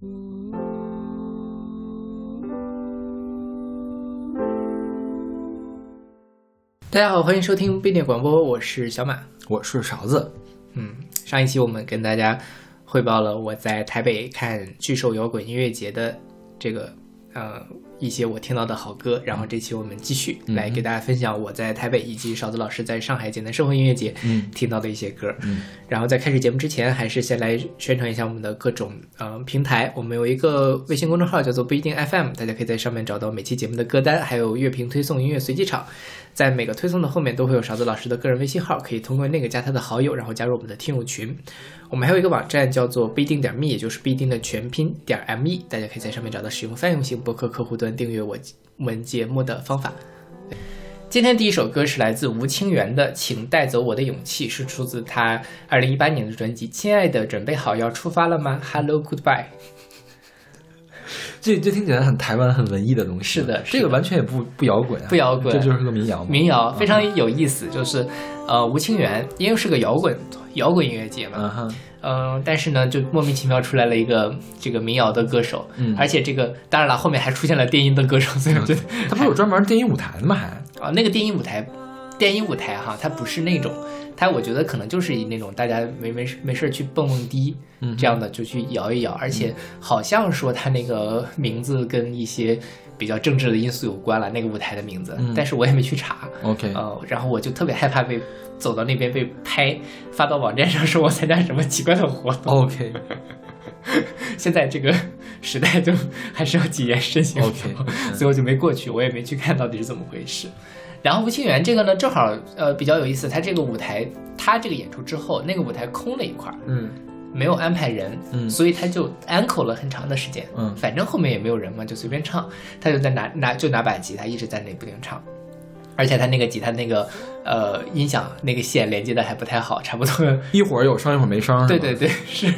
大家好，欢迎收听必点广播，我是小马，我是勺子。嗯，上一期我们跟大家汇报了我在台北看巨兽摇滚音乐节的这个呃一些我听到的好歌，然后这期我们继续来给大家分享我在台北以及勺子老师在上海简单生活音乐节听到的一些歌。嗯，然后在开始节目之前，还是先来宣传一下我们的各种呃平台。我们有一个微信公众号叫做不一定 FM，大家可以在上面找到每期节目的歌单，还有乐评推送、音乐随机场。在每个推送的后面都会有勺子老师的个人微信号，可以通过那个加他的好友，然后加入我们的听友群。我们还有一个网站叫做不一定点 me，也就是不一定的全拼点 me，大家可以在上面找到使用泛用型博客客户端订阅我们节目的方法。今天第一首歌是来自吴清源的《请带走我的勇气》，是出自他二零一八年的专辑《亲爱的，准备好要出发了吗？Hello Goodbye》。这这听起来很台湾、很文艺的东西。是的，这个完全也不不摇滚啊，不摇滚，这就是个民谣。民谣非常有意思，就是呃，吴清源因为是个摇滚摇滚音乐节嘛，嗯，但是呢，就莫名其妙出来了一个这个民谣的歌手，嗯，而且这个当然了，后面还出现了电音的歌手，所以我觉得他不是有专门电音舞台的吗？还？啊，那个电音舞台，电音舞台哈，它不是那种。他我觉得可能就是以那种大家没没事没事去蹦蹦迪，这样的就去摇一摇，而且好像说他那个名字跟一些比较政治的因素有关了，那个舞台的名字，但是我也没去查。OK，呃，然后我就特别害怕被走到那边被拍发到网站上说我参加什么奇怪的活动。OK，现在这个时代就还是要谨言慎行。OK，所以我就没过去，我也没去看到底是怎么回事。然后吴清源这个呢，正好呃比较有意思，他这个舞台，他这个演出之后，那个舞台空了一块，嗯，没有安排人，嗯，所以他就 uncle 了很长的时间，嗯，反正后面也没有人嘛，就随便唱，他就在拿拿就拿把吉他一直在那不停唱，而且他那个吉他那个呃音响那个线连接的还不太好，差不多。一会儿有声一会儿没声，对对对是，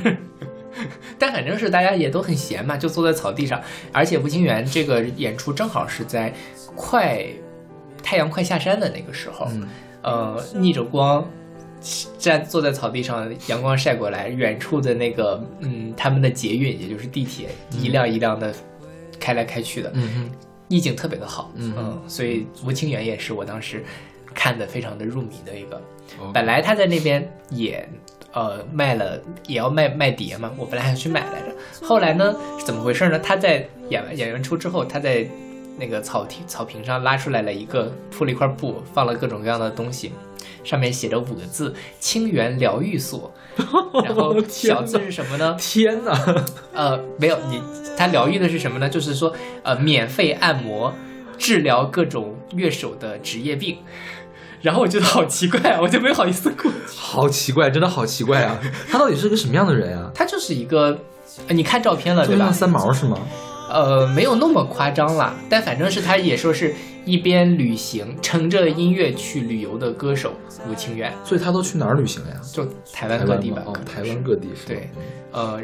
但反正是大家也都很闲嘛，就坐在草地上，而且吴清源这个演出正好是在快。太阳快下山的那个时候，呃，逆着光站坐在草地上，阳光晒过来，远处的那个，嗯，他们的捷运，也就是地铁，一辆一辆的开来开去的，嗯意境特别的好，嗯，所以吴清源也是我当时看的非常的入迷的一个。本来他在那边也呃卖了，也要卖卖碟嘛，我本来还去买来着，后来呢是怎么回事呢？他在演完演完出之后，他在。那个草坪草坪上拉出来了一个铺了一块布，放了各种各样的东西，上面写着五个字“清源疗愈所 ”，然后小字是什么呢？天哪！呃，没有你，它疗愈的是什么呢？就是说，呃，免费按摩，治疗各种乐手的职业病。然后我觉得好奇怪啊，我就没好意思过去。好奇怪，真的好奇怪啊！他到底是个什么样的人啊？他就是一个，你看照片了对吧？三毛是吗？呃，没有那么夸张啦，但反正是他也说是一边旅行，乘着音乐去旅游的歌手吴清源，所以他都去哪儿旅行了呀？就台湾各地吧，台湾各地是。对，呃，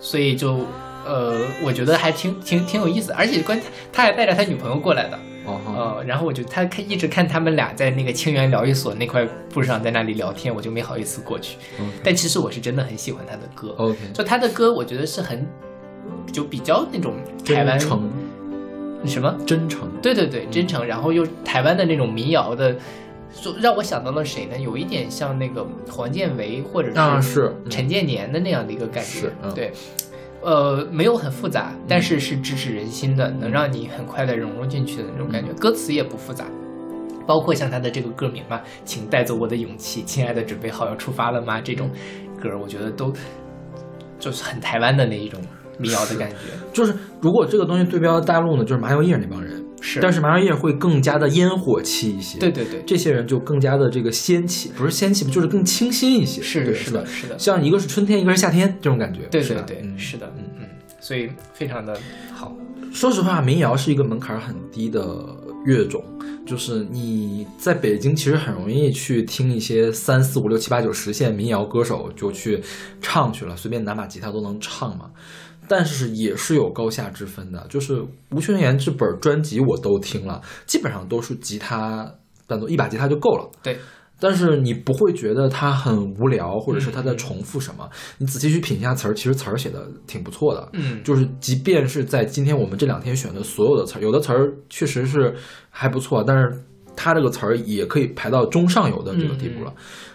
所以就呃，我觉得还挺挺挺有意思，而且关他还带着他女朋友过来的，呃，然后我就他看一直看他们俩在那个清源疗愈所那块布上在那里聊天，我就没好意思过去，但其实我是真的很喜欢他的歌，OK，就他的歌，我觉得是很。就比较那种台湾诚，什么真诚？对对对，真诚。然后又台湾的那种民谣的，就让我想到了谁呢？有一点像那个黄建为或者是陈建年的那样的一个感觉。对，呃，没有很复杂，但是是直指人心的，能让你很快的融入进去的那种感觉。歌词也不复杂，包括像他的这个歌名嘛，“请带走我的勇气，亲爱的，准备好要出发了吗？”这种歌，我觉得都就是很台湾的那一种。民谣的感觉，就是如果这个东西对标大陆呢，就是麻油叶那帮人是，但是麻油叶会更加的烟火气一些。对对对，这些人就更加的这个仙气，不是仙气就是更清新一些。是的，是的，是的，像一个是春天，一个是夏天这种感觉。对对对，是的，嗯嗯，所以非常的好。说实话，民谣是一个门槛很低的乐种，就是你在北京其实很容易去听一些三四五六七八九十线民谣歌手就去唱去了，随便拿把吉他都能唱嘛。但是也是有高下之分的，就是吴宣言这本专辑我都听了，基本上都是吉他伴奏，一把吉他就够了。对，但是你不会觉得它很无聊，或者是它在重复什么。你仔细去品一下词儿，其实词儿写的挺不错的。嗯，就是即便是在今天我们这两天选的所有的词儿，有的词儿确实是还不错，但是它这个词儿也可以排到中上游的这个地步了。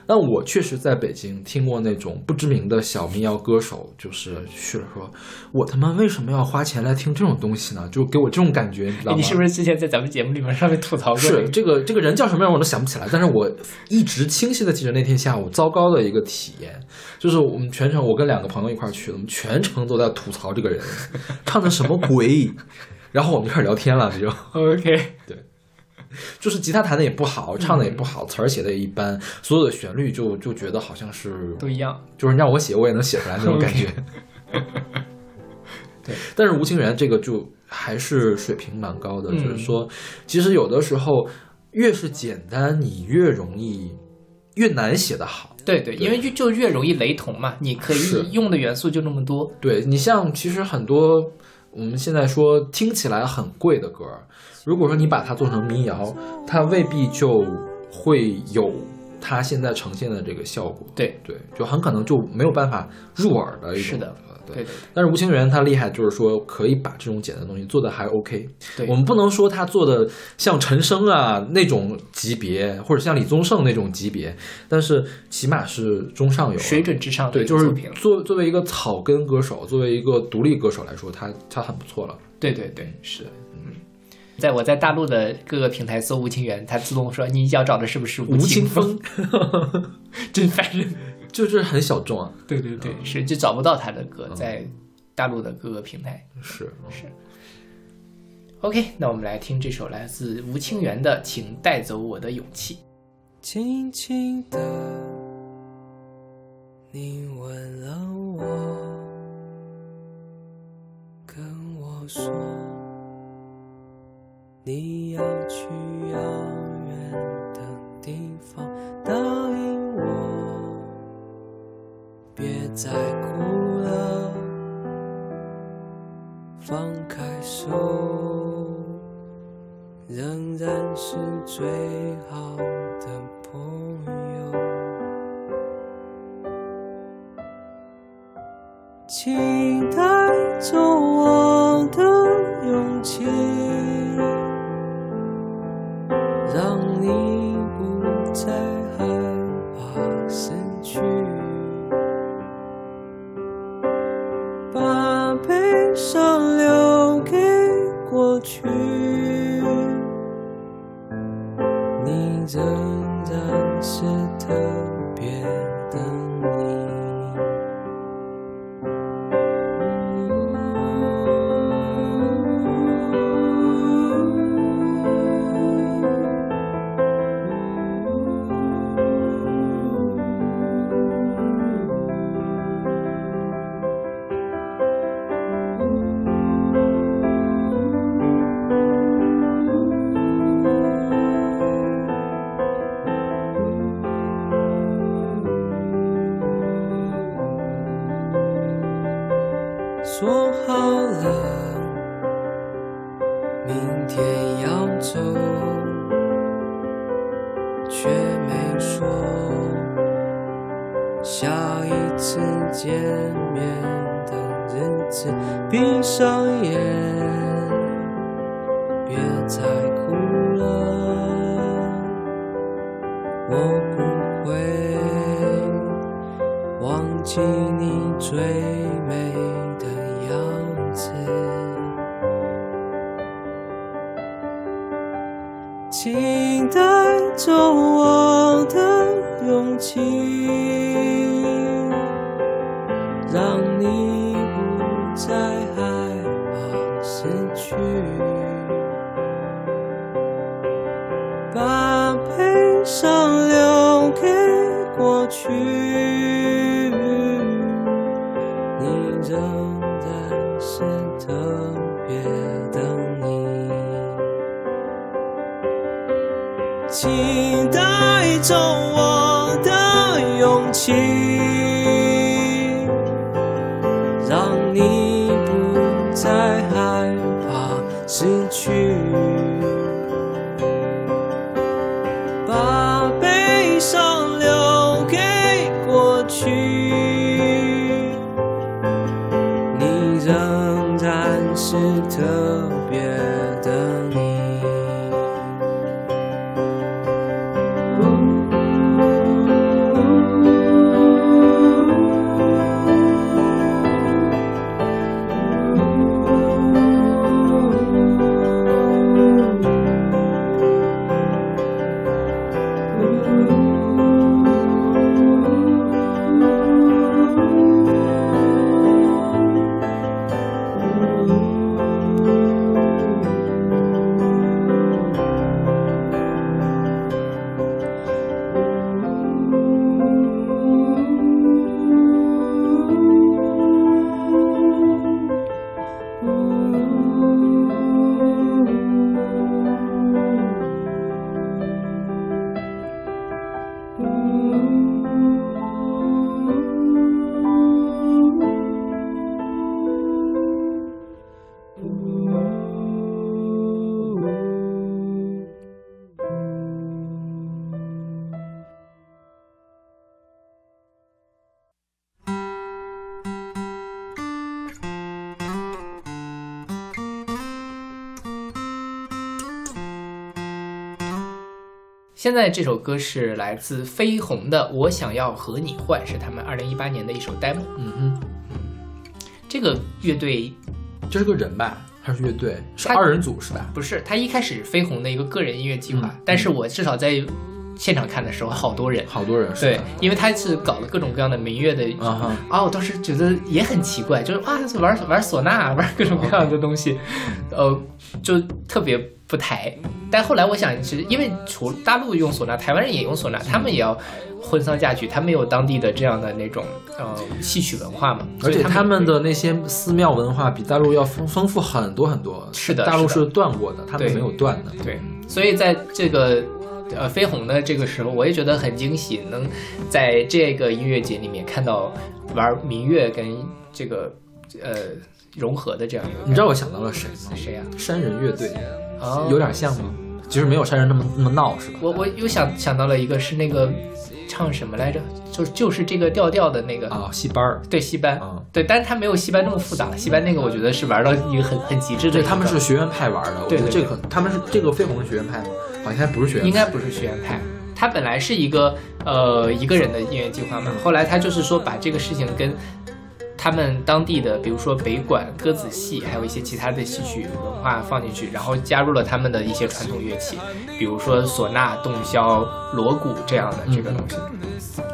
但我确实在北京听过那种不知名的小民谣歌手，就是去了说，我他妈为什么要花钱来听这种东西呢？就给我这种感觉，你知道吗？你是不是之前在咱们节目里面上面吐槽过？是这个这个人叫什么样我都想不起来，但是我一直清晰的记得那天下午糟糕的一个体验，就是我们全程我跟两个朋友一块儿去的，我们全程都在吐槽这个人 唱的什么鬼，然后我们就开始聊天了，这就 OK，对。就是吉他弹的也不好，唱的也不好，词儿写的也一般，所有的旋律就就觉得好像是都一样，就是让我写我也能写出来那种感觉。对，但是吴清源这个就还是水平蛮高的，嗯就是说，其实有的时候越是简单，你越容易越难写得好。对对，因为就就越容易雷同嘛，你可以用的元素就那么多。对你像其实很多我们现在说听起来很贵的歌儿，如果说你把它做成民谣，它未必就会有它现在呈现的这个效果。对对，就很可能就没有办法入耳的一种。是的呃对。但是吴清源他厉害，就是说可以把这种简单的东西做的还 OK。对，我们不能说他做的像陈升啊那种级别，或者像李宗盛那种级别，但是起码是中上游。水准之上的对，就是作。作作为一个草根歌手，作为一个独立歌手来说，他他很不错了。对对对，是，嗯。在我在大陆的各个平台搜吴清源，他自动说你要找的是不是吴清青峰，真烦人。就是很小众啊。对对对，是就找不到他的歌，在大陆的各个平台。是，是。OK，那我们来听这首来自吴清源的《请带走我的勇气》。轻轻的，你吻了我，跟我说你要去遥远的地方，答应我，别再哭了，放开手。仍然是最好的朋友。请带现在这首歌是来自飞鸿的《我想要和你换》，是他们二零一八年的一首 demo。嗯哼，这个乐队这是个人吧？还是乐队？是二人组是吧？不是，他一开始飞鸿的一个个人音乐计划，嗯但是我至少在现场看的时候，好多人。好多人是对？，因为他是搞了各种各样的民乐的啊，我当时觉得也很奇怪，就是啊，玩玩唢呐，玩各种各样的东西，呃，就特别不抬。但后来我想，其实因为除大陆用唢呐，台湾人也用唢呐，他们也要婚丧嫁娶，他们有当地的这样的那种呃戏曲文化嘛，而且他们的那些寺庙文化比大陆要丰丰富很多很多。是的大陆是断过的，他们没有断的。对，所以在这个呃飞鸿的这个时候，我也觉得很惊喜，能在这个音乐节里面看到玩民乐跟这个呃融合的这样一个。你知道我想到了谁吗？谁呀、山人乐队，哦有点像吗？其实没有山人那么那么闹，是吧？我我又想想到了一个是那个唱什么来着，就就是这个调调的那个，啊，戏班儿，对戏班，啊对，但是他没有戏班那么复杂，戏班那个我觉得是玩到一个很很极致的对，他们是学院派玩的。我觉得这个他们是这个飞鸿是学院派吗？好像不是学院派，应该不是学院派，他本来是一个呃一个人的音乐计划嘛，后来他就是说把这个事情跟他们当地的，比如说北管、歌子戏，还有一些其他的戏曲文化放进去，然后加入了他们的一些传统乐器，比如说唢呐、洞箫、锣鼓这样的这个东西。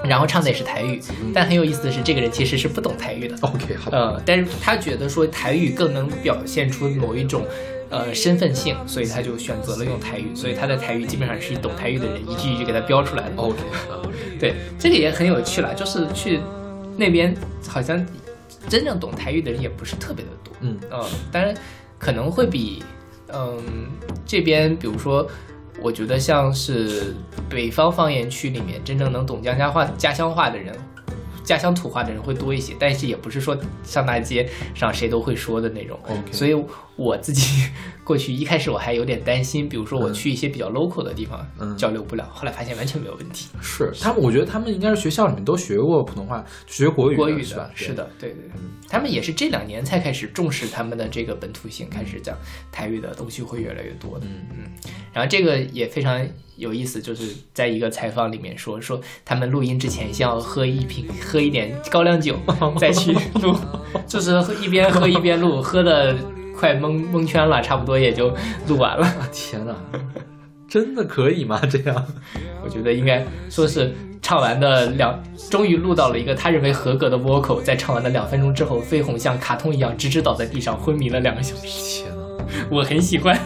然后唱的也是台语，但很有意思的是，这个人其实是不懂台语的。OK 好吧。呃，但是他觉得说台语更能表现出某一种呃身份性，所以他就选择了用台语，所以他的台语基本上是懂台语的人一句一句给他标出来的。OK，对，这个也很有趣了，就是去那边好像真正懂台语的人也不是特别的多，嗯嗯，当然可能会比嗯这边比如说。我觉得像是北方方言区里面真正能懂江家乡话、家乡话的人，家乡土话的人会多一些，但是也不是说上大街上谁都会说的那种。所以我自己 过去一开始我还有点担心，比如说我去一些比较 local 的地方、嗯交流不了，后来发现完全没有问题。是他们，我觉得他们应该是学校里面都学过普通话，学国语的国语是吧的，？是的，对对对，他们也是这两年才开始重视他们的这个本土性，开始讲台语的东西会越来越多的。嗯嗯，然后这个也非常有意思，就是在一个采访里面说说他们录音之前先要喝一瓶喝一点高粱酒 再去录，就是喝一边喝一边录，喝的快蒙蒙圈了，差不多也就录完了。啊 天哪，真的可以吗？这样？我觉得应该说是唱完的两，终于录到了一个他认为合格的 vocal，在唱完的两分钟之后，飞鸿像卡通一样直直倒在地上昏迷了两个小时。天哪！我很喜欢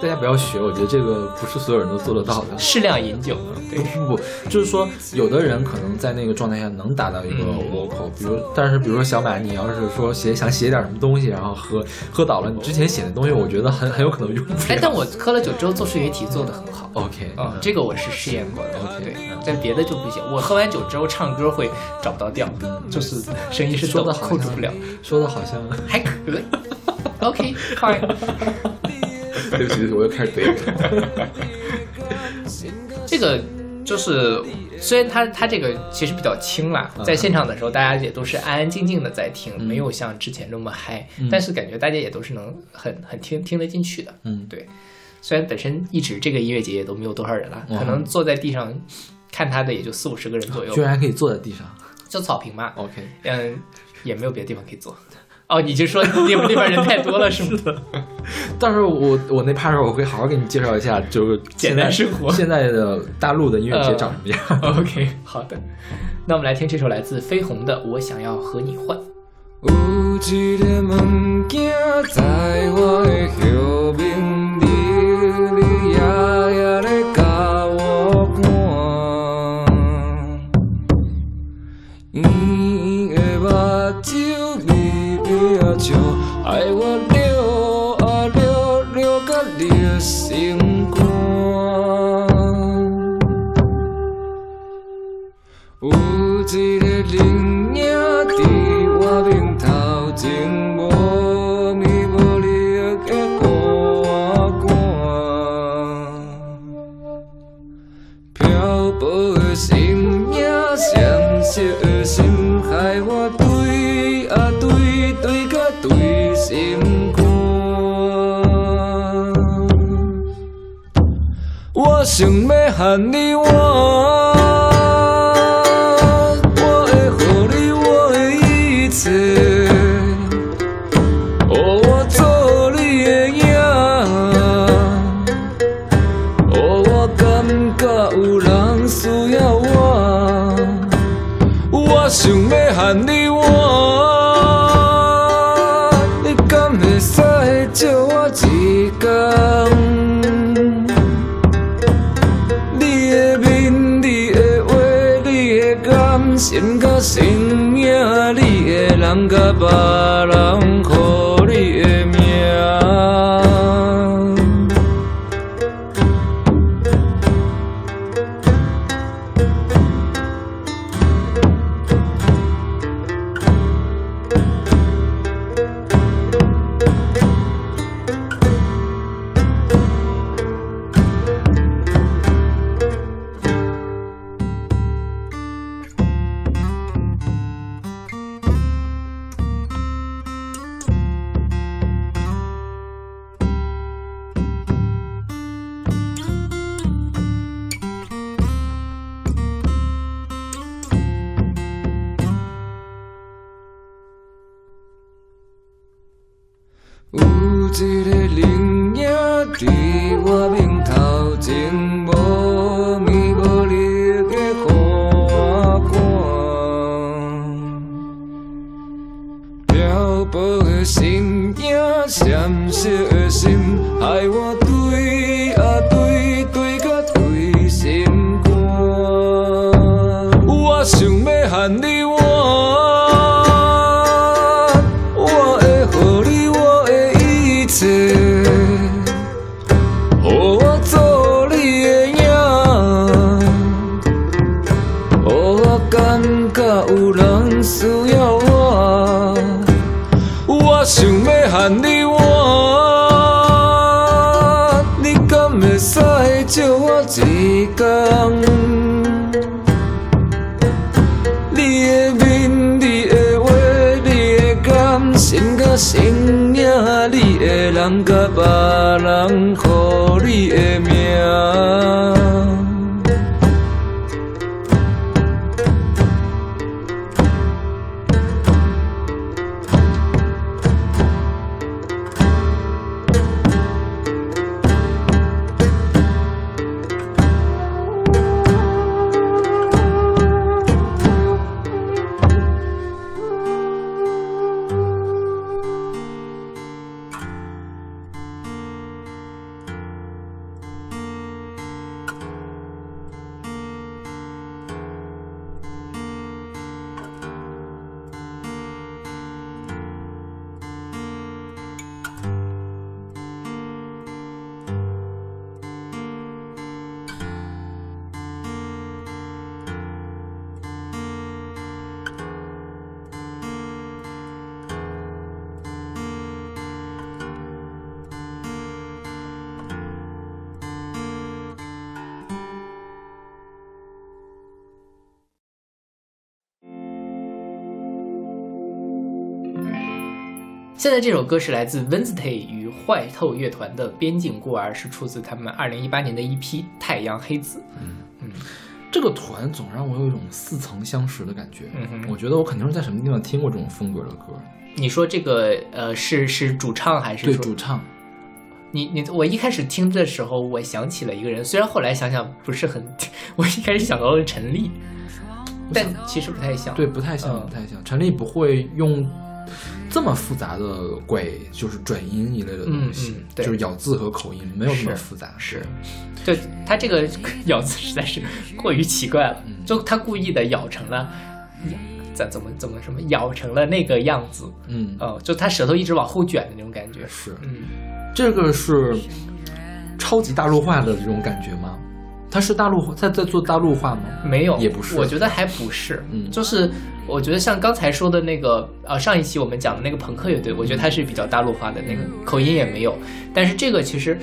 大家不要学，我觉得这个不是所有人都做得到的。适量饮酒，对不不不，就是说，有的人可能在那个状态下能达到一个嗯 vocal，、比如，但是比如说小马，你要是说写想写点什么东西，然后喝喝倒了，你之前写的东西，我觉得很很有可能用不了。哎，但我喝了酒之后做数学题做得很好。OK，啊、这个我是试验过的。OK，但别的就不行。我喝完酒之后唱歌会找不到调，就是声音是抖说的控制不了，说的好像，还可以。OK，fine。对不起，我又开始怼了。这个就是虽然它它这个其实比较轻啦，嗯在现场的时候大家也都是安安静静的在听，嗯没有像之前那么嗨，嗯但是感觉大家也都是能很很听听得进去的。嗯对，虽然本身一直这个音乐节也都没有多少人了，嗯可能坐在地上看他的也就四五十个人左右居，然还可以坐在地上。就草坪嘛，OK，嗯，也没有别的地方可以坐。哦，你就说你们那边人太多了是吗？到时候我我那趴时候我会好好给你介绍一下，就是简单生活现在的大陆的音乐节呃长什么样。OK，好的，那我们来听这首来自飞鸿的《我想要和你换》。有一个物件在我的后面，笑，害想要和你换，的你的面，你的话，你的感，心甲生命，你的人甲别的命。现在这首歌是来自 Wednesday 与坏透乐团的《边境孤儿》，是出自他们二零一八年的一批《太阳黑子》。嗯嗯这个团总让我有一种似曾相识的感觉。嗯哼我觉得我肯定是在什么地方听过这种风格的歌。你说这个呃是是主唱还是对主唱，你你我一开始听的时候，我想起了一个人，虽然后来想想不是很，我一开始想到了陈粒，但其实不太像。对，不太像，嗯不太像。陈粒不会用这么复杂的鬼，就是转音一类的东西，嗯嗯对就是咬字和口音没有那么复杂。是，就他这个咬字实在是过于奇怪了，嗯就他故意的咬成了，怎怎么怎么什么咬成了那个样子，嗯，哦，就他舌头一直往后卷的那种感觉。是嗯，这个是超级大陆化的这种感觉吗？他是大陆化，他在做大陆化吗？没有，也不是。我觉得还不是，嗯。就是我觉得像刚才说的那个，呃，上一期我们讲的那个朋克乐队，我觉得他是比较大陆化的，那个口音也没有，但是这个其实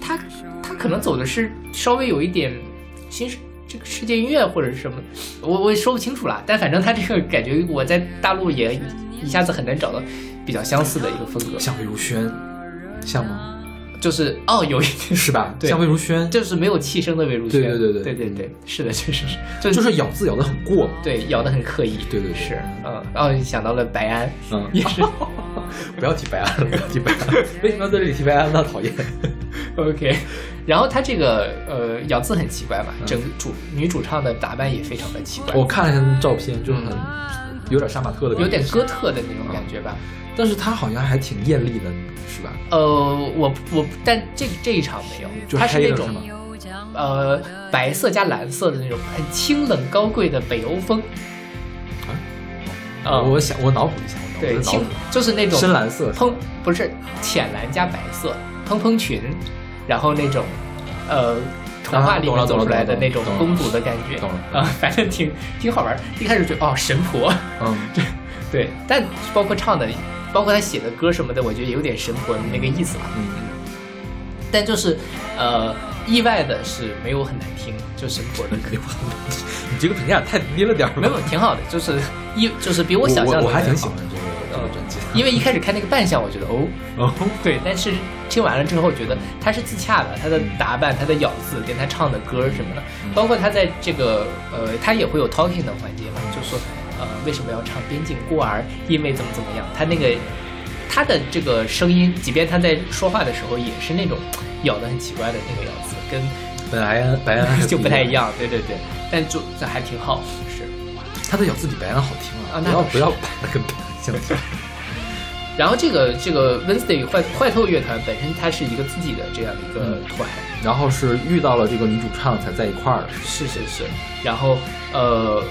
他他可能走的是稍微有一点新世这个世界音乐或者是什么，我我也说不清楚啦，但反正他这个感觉我在大陆也一下子很难找到比较相似的一个风格，像魏如萱，像吗？就是哦，有一点是吧？对像魏如萱，就是没有气声的魏如萱，对对对对对对对，是的，确实是，就就是咬字咬得很过。对，咬得很刻意。对对对是，嗯，然后想到了白安，嗯 也是 不要提白安了，不要提白安。为什么要在这里提白安呢？讨厌。OK。然后他这个呃咬字很奇怪嘛，嗯整个主女主唱的打扮也非常的奇怪，我看了一下照片，就是很有点杀马特的感觉，有点哥特的那种感觉吧。但是他好像还挺艳丽的，是吧？呃，我我但这这一场没有，就它是那种？呃白色加蓝色的那种很清冷高贵的北欧风。啊、我想我脑补一下，对，清就是那种深蓝色，蓬不是浅蓝加白色蓬蓬裙，然后那种呃童话里走出来的那种公主的感觉。啊、反正挺挺好玩。一开始觉得哦神婆，嗯，对 对，但包括唱的，包括他写的歌什么的，我觉得有点神婆的那个意思吧。嗯，但就是呃意外的是没有很难听，就神婆的歌。你这个评价太低了点儿没有挺好的，就是一就是比我想象的我我还挺喜欢这个这个专辑。的。因为一开始看那个扮相，我觉得哦，哦，对，但是听完了之后，觉得他是自洽的，他的打扮、他的咬字跟他唱的歌什么的，包括他在这个呃，他也会有 talking 的环节嘛，就说呃为什么要唱《边境孤儿》，因为怎么怎么样，他那个他的这个声音，即便他在说话的时候，也是那种咬的很奇怪的那个咬字，跟本来白安 就不太一，样，对对对，但就这还挺好，是。他的咬字比白安好。听啊那不要不要把它跟白安相提。然后这个这个 Wednesday 坏坏透乐团本身它是一个自己的这样的一个团，然后是遇到了这个女主唱才在一块儿的，是是是，然后呃，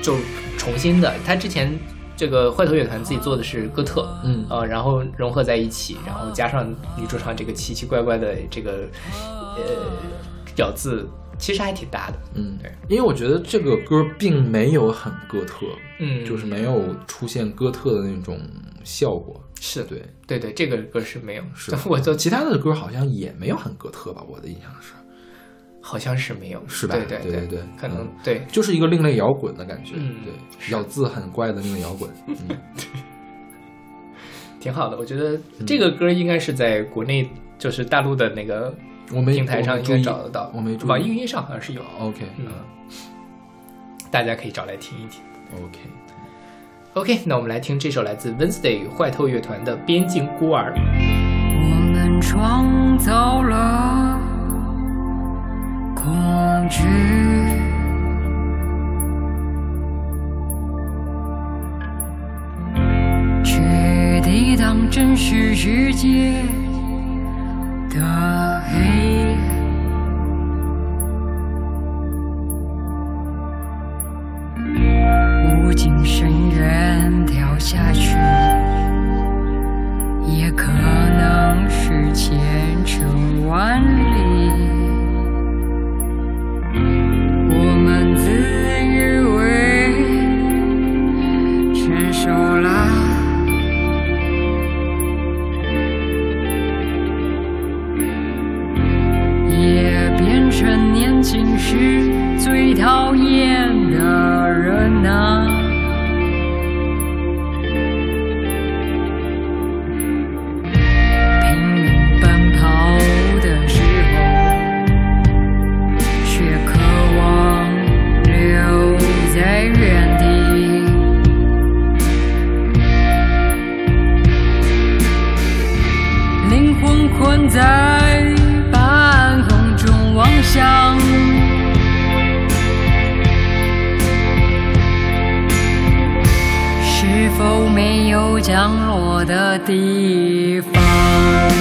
就重新的，他之前这个坏头乐团自己做的是哥特，嗯。呃，然后融合在一起，然后加上女主唱这个奇奇怪怪的这个呃咬字，其实还挺大的，嗯。对，因为我觉得这个歌并没有很哥特，嗯，就是没有出现哥特的那种效果。是。对，对对，这个歌是没有，是。我就其他的歌好像也没有很哥特吧？我的印象是，好像是没有，是吧？对对对对对可能嗯。对，就是一个另类摇滚的感觉。嗯。对，咬字很怪的那个摇滚。嗯，挺好的，我觉得这个歌应该是在国内就是大陆的那个我们平台上应该找得到，我没注意网易云音上好像是有，OK，嗯，大家可以找来听一听。OK，OK，那我们来听这首来自 Wednesday 坏透乐团的《边境孤儿》。我们创造了恐惧，去抵挡真实世界的黑。无尽深渊掉下去。也可能是千程万里。成熟了，也变成年轻时最讨厌的人呐。降落的地方。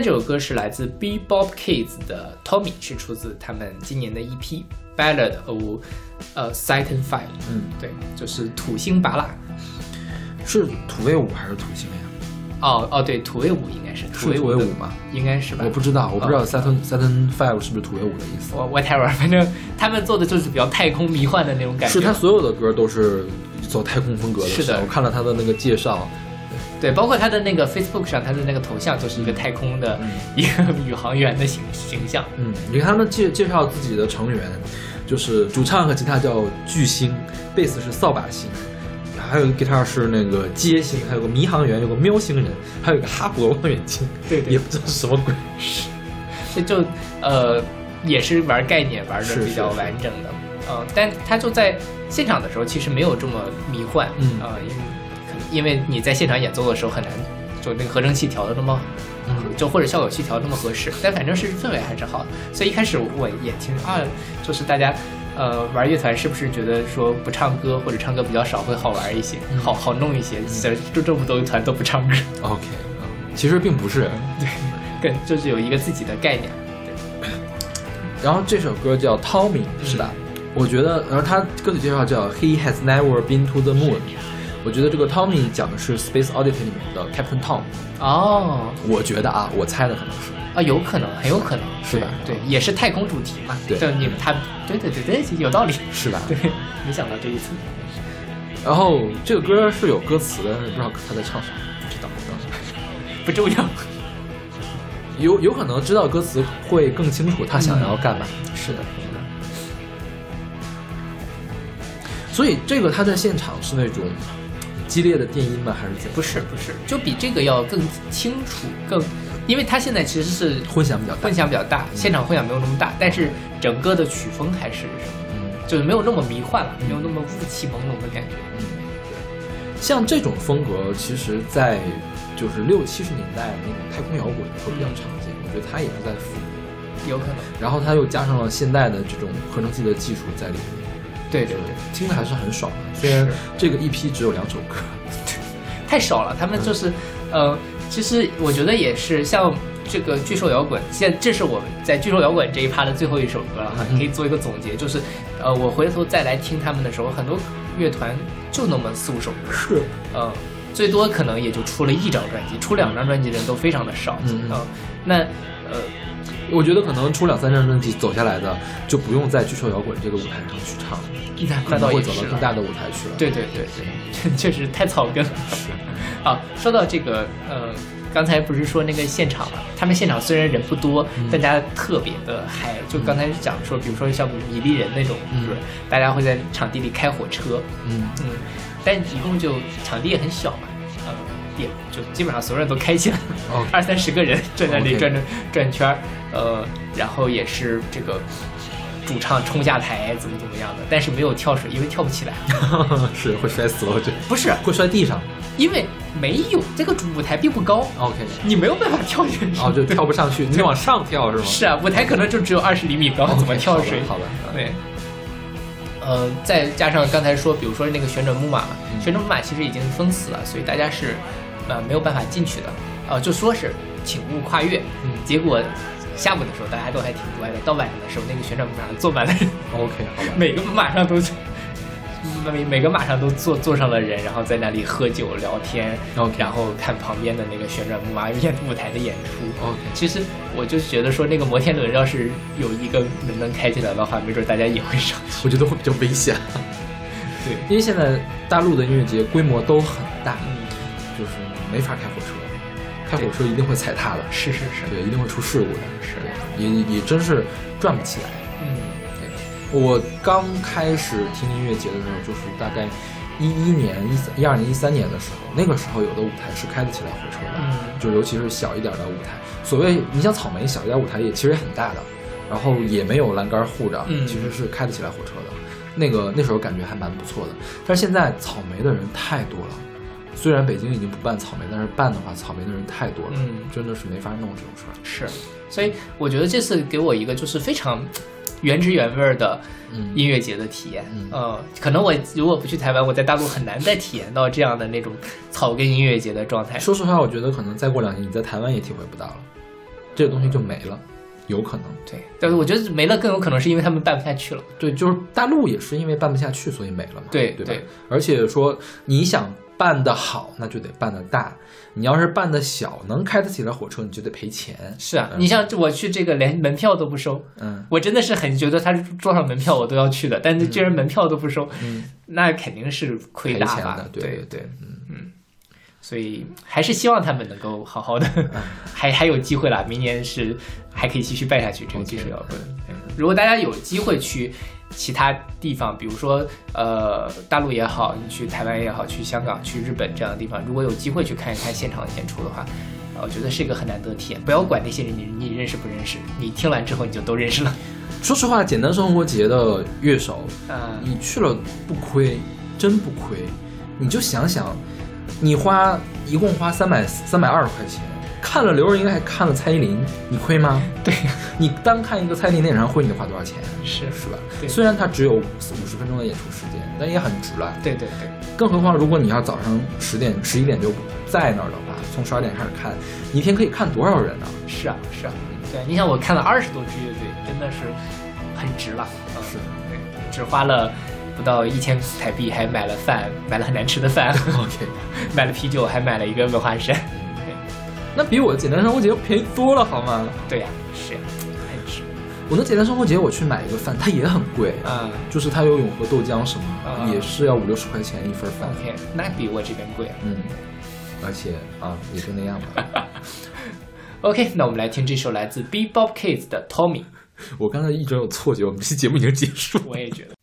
在这首歌是来自 Bebop Kids 的 Tommy，是出自他们今年的 EP Ballad of 呃 Saturn Five。嗯，对，就是土星拔蜡。是土卫五还是土星呀？哦哦，对，土卫五应该是是土卫五吗？应该是吧？我不知道，我不知道 Saturn Saturn Five 是不是土卫五的意思。我 whatever，反正他们做的就是比较太空迷幻的那种感觉。是他所有的歌都是走太空风格的。是的，我看了他的那个介绍。对，包括他的那个 Facebook 上，他的那个头像就是一个太空的一个宇航员的形形象。嗯，你看他们介介绍自己的成员，就是主唱和吉他叫巨星，贝斯是扫把星，还有一个吉他是那个街星，还有个迷航员，有个喵星人，还有一个哈勃望远镜。对，对也不知道是什么鬼。是，这就呃也是玩概念玩的比较完整的。嗯，但他就在现场的时候其实没有这么迷幻。嗯啊，因为。因为你在现场演奏的时候很难，就那个合成器调的那么，嗯，就或者效果器调的那么合适，但反正是氛围还是好的。所以一开始我也听啊，就是大家，呃，玩乐团是不是觉得说不唱歌或者唱歌比较少会好玩一些，好好弄一些？就这么多团都不唱歌。OK，其实并不是，对，更就是有一个自己的概念。对。然后这首歌叫 Tommy，是吧？我觉得，然后他歌曲介绍叫 He has never been to the moon。我觉得这个 Tommy 讲的是 Space Oddity 里面的 Captain Tom。哦，我觉得啊，我猜的可能是啊，有可能，很有可能是吧？对，也是太空主题嘛。对，就你们他，对对对对，有道理，是吧？对，没想到这一次。然后这个歌是有歌词的，不知道他在唱啥，不知道，不重要。有有可能知道歌词会更清楚他想要干嘛。是的是的。所以这个他在现场是那种。激烈的电音吗？还是怎？不是不是，就比这个要更清楚，更，因为它现在其实是混响比较大。混响比较大，现场混响没有那么大，但是整个的曲风还是什么，嗯，就是没有那么迷幻了，没有那么雾气朦胧的感觉。嗯，像这种风格，其实在就是六七十年代那种太空摇滚会比较常见，我觉得它也是在复古，有可能。然后它又加上了现代的这种合成器的技术在里面，对对对，听着还是很爽是。这个 EP 只有两首歌，太少了。他们就是，呃，其实我觉得也是像这个巨兽摇滚，现在这是我们在巨兽摇滚这一趴的最后一首歌了哈，嗯。可以做一个总结，就是，呃，我回头再来听他们的时候，很多乐团就那么四五首歌，是。嗯，最多可能也就出了一张专辑，出两张专辑的人都非常的少，嗯嗯。那呃，我觉得可能出两三张专辑走下来的，就不用在巨兽摇滚这个舞台上去唱，那可那倒能会走。到更大的舞台去了。对对对对，确实太草根了。啊，说到这个，呃，刚才不是说那个现场嘛？他们现场虽然人不多，但大家特别的嗨。就刚才讲说，比如说像米粒人那种，嗯就是大家会在场地里开火车，嗯，嗯，但一共就场地也很小嘛，就基本上所有人都开起来了，OK 二三十个人在那转转转圈儿，呃，然后也是这个主唱冲下台怎么怎么样的，但是没有跳水，因为跳不起来。是会摔死了，我觉得不是，会摔地上。因为没有这个主舞台并不高，OK，你没有办法跳下去。就跳不上去，你得往上跳是吗？是啊，舞台可能就只有二十厘米高怎么跳水？好的，好的对。呃，再加上刚才说，比如说那个旋转木马旋转木马其实已经封死了，所以大家是呃没有办法进去的。呃，就说是请勿跨越，嗯结果下午的时候大家都还挺乖的，到晚上的时候那个旋转木马上坐满了人，OK，好吧。每个马上都每每个马上都坐坐上了人，然后在那里喝酒聊天 OK 然后看旁边的那个旋转木马演舞台的演出。OK，其实我就觉得说，那个摩天轮要是有一个门能开起来的话，没准大家也会上去。我觉得会比较危险，对，因为现在大陆的音乐节规模都很大，没法开火车，开火车一定会踩踏的，是是是，对，一定会出事故的，是。也也真是转不起来。嗯。对。我刚开始听音乐节的时候，就是大概一一年、一三、一二年、一三年的时候，那个时候有的舞台是开得起来火车的，嗯。就尤其是小一点的舞台。所谓你像草莓小一点舞台也其实也很大的，然后也没有栏杆护着，嗯。其实是开得起来火车的。那个那时候感觉还蛮不错的，但是现在草莓的人太多了。虽然北京已经不办草莓，但是办的话，草莓的人太多了，嗯真的是没法弄这种事儿。是，所以我觉得这次给我一个就是非常原汁原味儿的嗯音乐节的体验。嗯呃，可能我如果不去台湾，我在大陆很难再体验到这样的那种草根音乐节的状态。说实话，我觉得可能再过两年，你在台湾也体会不到了，这个东西就没了，有可能。对，但是我觉得没了更有可能是因为他们办不下去了。对，就是大陆也是因为办不下去，所以没了嘛。对对对而且说你想办得好，那就得办得大；你要是办得小，能开得起来火车，你就得赔钱。是啊，你像我去这个连门票都不收，嗯。我真的是很觉得他桌上门票我都要去的，但是居然门票都不收，嗯，那肯定是亏大钱的？对对。对对，嗯，所以还是希望他们能够好好的，还还有机会啦，明年是还可以继续办下去这个技术摇滚。对。如果大家有机会去其他地方，比如说呃大陆也好，你去台湾也好，去香港、去日本这样的地方，如果有机会去看一看现场演出的话。呃我觉得是一个很难得的体验，不要管那些人你你认识不认识，你听完之后你就都认识了。说实话，简单生活节的乐手，啊、你去了不亏，真不亏。你就想想，你花一共花三百三百二十块钱，看了刘若英还看了蔡依林，你亏吗？对，你单看一个蔡依林的演唱会，你得花多少钱？是是吧？对虽然它只有五十分钟的演出时间，但也很值了。对对对，更何况，如果你要早上十点、十一点就在那儿的话，从十二点开始看，你一天可以看多少人呢？是啊是啊，对，你想我看了二十多支乐队，真的是很值了。嗯是对，只花了不到一千台币，还买了饭，买了很难吃的饭，OK，买了啤酒，还买了一个文化衫。那比我简单生活节便宜多了，好吗？对呀、是呀、很值。我的简单生活节我去买一个饭，它也很贵，啊、就是它有永和豆浆什么的，啊也是要五六十块钱一份饭。OK，那比我这边贵。啊嗯，而且啊，也就那样吧。OK，那我们来听这首来自 Bebop Kids 的 Tommy。我刚才一直有错觉，我们这期节目已经结束。我也觉得。「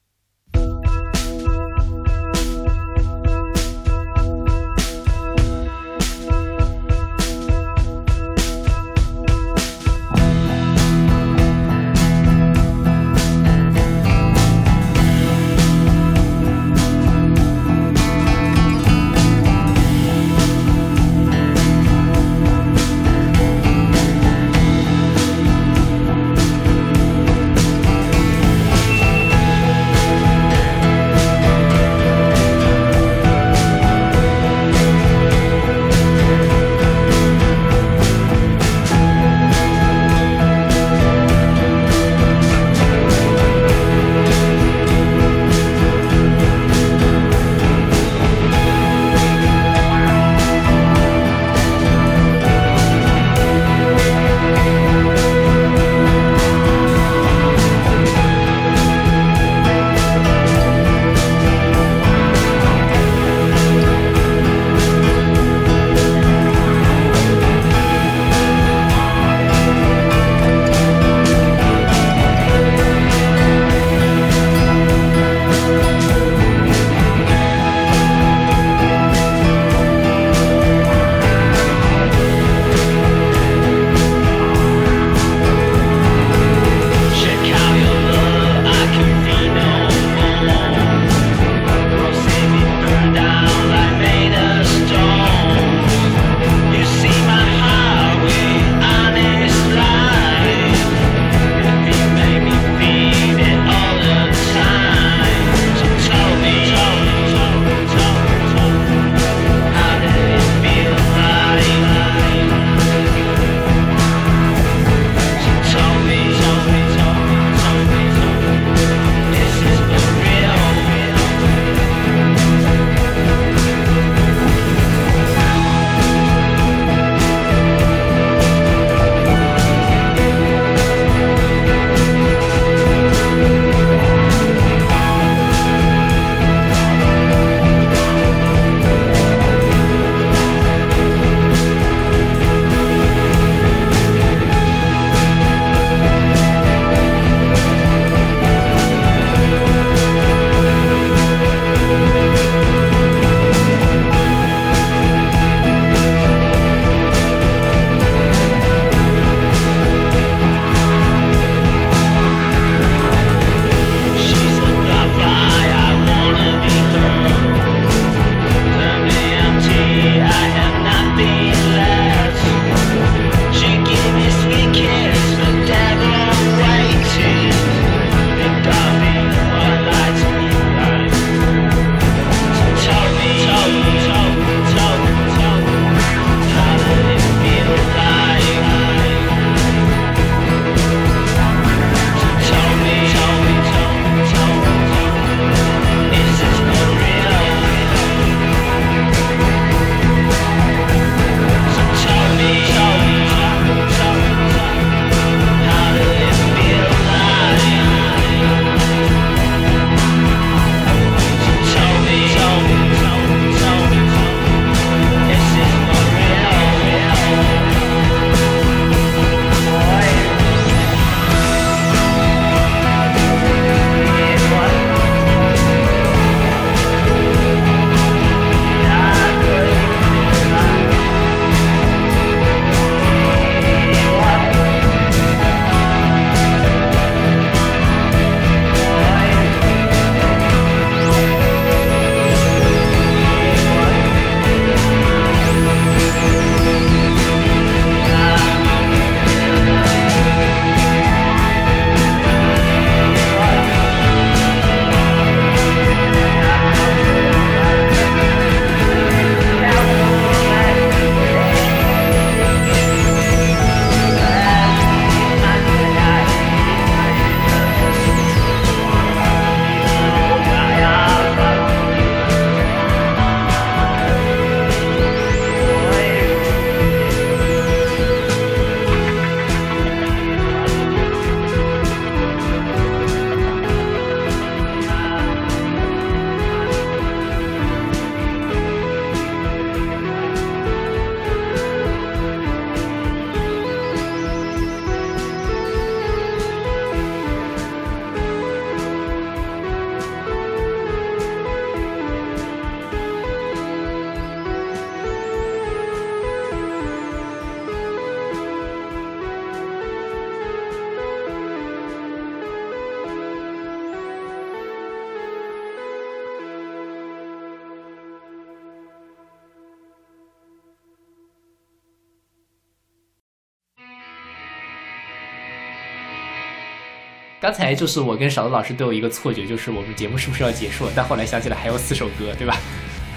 才就是我跟勺子老师都有一个错觉，就是我们节目是不是要结束了？但后来想起来还有四首歌，对吧？